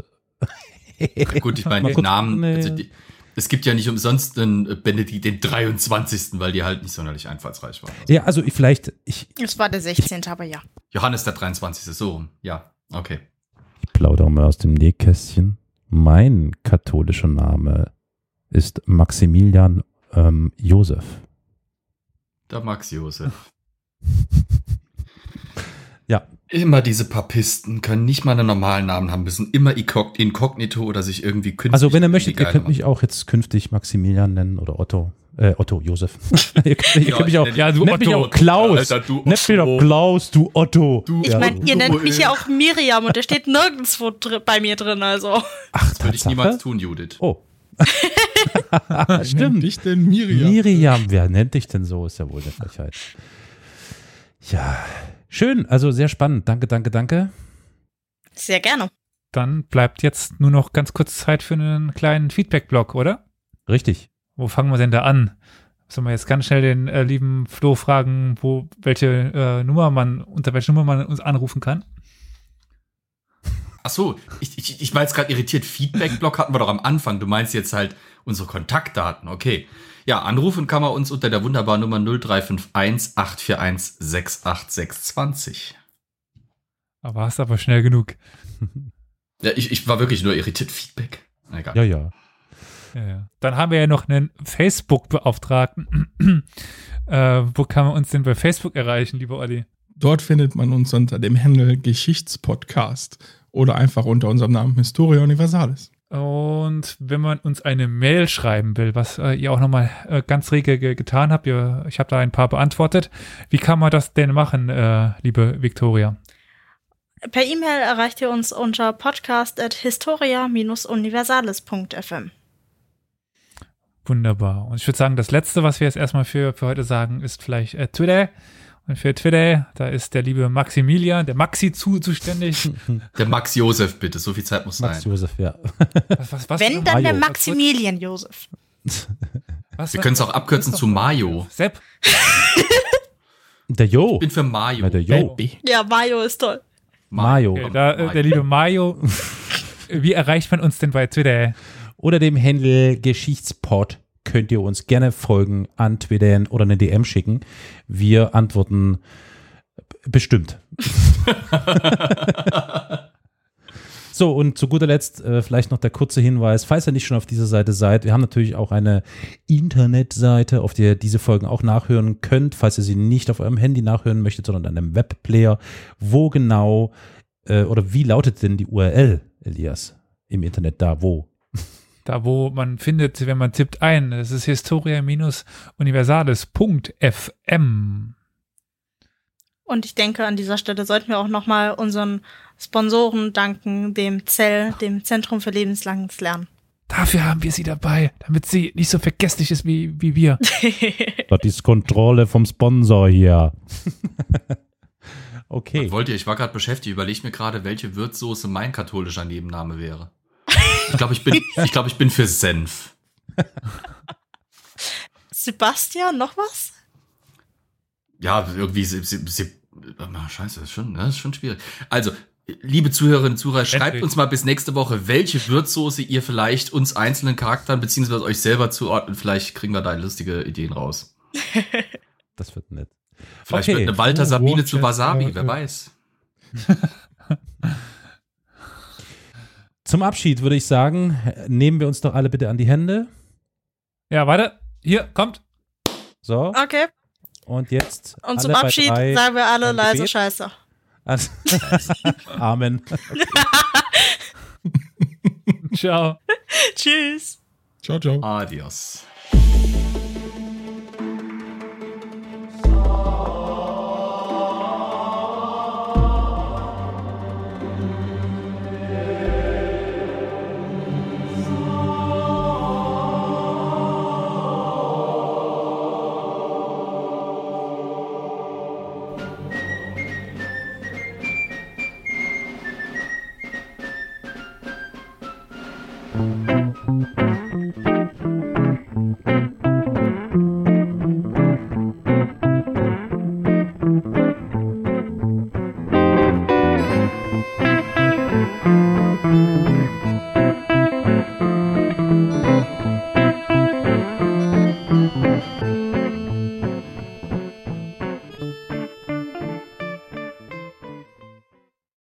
Gut, ich meine, Namen, nee. also die, es gibt ja nicht umsonst einen Benedikt den 23., weil die halt nicht sonderlich einfallsreich waren. Also Ja, also ich- vielleicht, ich Es war der 16. aber ja. Johannes der 23. so rum. Ja, okay. plaudere mal aus dem Nähkästchen. Mein katholischer Name ist Maximilian ähm, Josef. Der Max Josef. Ja. Immer diese Papisten können nicht mal einen normalen Namen haben, müssen immer Inkognito oder sich irgendwie künstlich. Also wenn ihr möchtet, ihr könnt machen. mich auch jetzt künftig Maximilian nennen oder Otto. Äh, Otto, Josef. ihr könnt, ihr Ja, könnt mich auch, Ja, du nennt mich Otto. auch Klaus. Alter, du Nennt mich doch Otto. Klaus, du Otto. Du- Ich Ja. meine, ihr nennt mich ja auch Miriam und der steht nirgendwo bei mir drin, also. Ach, Das würde ich niemals tun, Judith. Oh. Stimmt. nennt dich denn Miriam? Miriam, wer nennt dich denn so? Ist ja wohl eine Frechheit. Ja, schön, also sehr spannend. Danke, danke, danke. Sehr gerne. Dann bleibt jetzt nur noch ganz kurz Zeit für einen kleinen Feedback-Blog, oder? Richtig. Wo fangen wir denn da an? Sollen wir jetzt ganz schnell den äh, lieben Flo fragen, wo welche äh, Nummer man, unter welcher Nummer man uns anrufen kann? Ach so, ich, ich, ich war jetzt gerade irritiert. Feedback-Blog hatten wir doch am Anfang. Du meinst jetzt halt unsere Kontaktdaten. Okay. Ja, anrufen kann man uns unter der wunderbaren Nummer 0351 841 68620. Aber hast aber schnell genug. Ja, ich, ich war wirklich nur irritiert. Feedback. Egal. Ja, ja. Ja, ja. Dann haben wir ja noch einen Facebook-Beauftragten. äh, wo kann man uns denn bei Facebook erreichen, lieber Olli? Dort findet man uns unter dem Handle Geschichtspodcast oder einfach unter unserem Namen Historia Universalis. Und wenn man uns eine Mail schreiben will, was äh, ihr auch nochmal äh, ganz rege ge getan habt, ihr, ich habe da ein paar beantwortet, wie kann man das denn machen, äh, liebe Victoria? Per E-Mail erreicht ihr uns unter podcast.historia-universalis.fm. Wunderbar. Und ich würde sagen, das Letzte, was wir jetzt erstmal für, für heute sagen, ist vielleicht äh, Twitter. Und für Twitter, da ist der liebe Maximilian, der Maxi zu, zuständig. Der Max Josef, bitte. So viel Zeit muss Max sein. Josef, ja. Was, was, was, Wenn, dann der Mayo. Maximilian Josef. Was, Wir können es auch abkürzen zu Mayo. Sepp, Der Jo. Ich bin für Mayo. Ja, der Jo. Ja, Mayo ist toll. Mayo. okay, da, äh, der liebe Mayo. Wie erreicht man uns denn bei Twitter? Oder dem Handle Geschichtspod könnt ihr uns gerne folgen, an Twitter oder eine DM schicken. Wir antworten bestimmt. So, und zu guter Letzt äh, vielleicht noch der kurze Hinweis, falls ihr nicht schon auf dieser Seite seid, wir haben natürlich auch eine Internetseite, auf der ihr diese Folgen auch nachhören könnt, falls ihr sie nicht auf eurem Handy nachhören möchtet, sondern an einem Webplayer. Wo genau äh, oder wie lautet denn die URL, Elias, im Internet da, wo? Da, wo man findet, wenn man tippt ein, das ist historia-universales.fm. Und ich denke, an dieser Stelle sollten wir auch nochmal unseren Sponsoren danken, dem Zell, dem Zentrum für lebenslanges Lernen. Dafür haben wir sie dabei, damit sie nicht so vergesslich ist wie, wie wir. Das ist Kontrolle vom Sponsor hier. okay. Was wollt ihr? Ich war gerade beschäftigt, überlegt mir gerade, welche Würzsoße mein katholischer Nebenname wäre. Ich glaube, ich bin, ich glaube, ich bin für Senf. Sebastian, noch was? Ja, irgendwie, sie, sie, sie, ah, scheiße, das ist schon, das ist schon schwierig. Also, liebe Zuhörerinnen und Zuhörer, schreibt Endlich. uns mal bis nächste Woche, welche Würzsoße ihr vielleicht uns einzelnen Charakteren beziehungsweise euch selber zuordnet. Vielleicht kriegen wir da lustige Ideen raus. Das wird nett. Vielleicht Okay. wird eine Walter Sabine zu Worcester, Wasabi, wer weiß. Zum Abschied würde ich sagen, nehmen wir uns doch alle bitte an die Hände. Ja, warte. Hier, kommt. So, Okay. und jetzt. Und alle zum bei Abschied drei sagen wir alle leise Gebet. Scheiße. Also- Amen. Ciao. Tschüss. Ciao, ciao. Adios.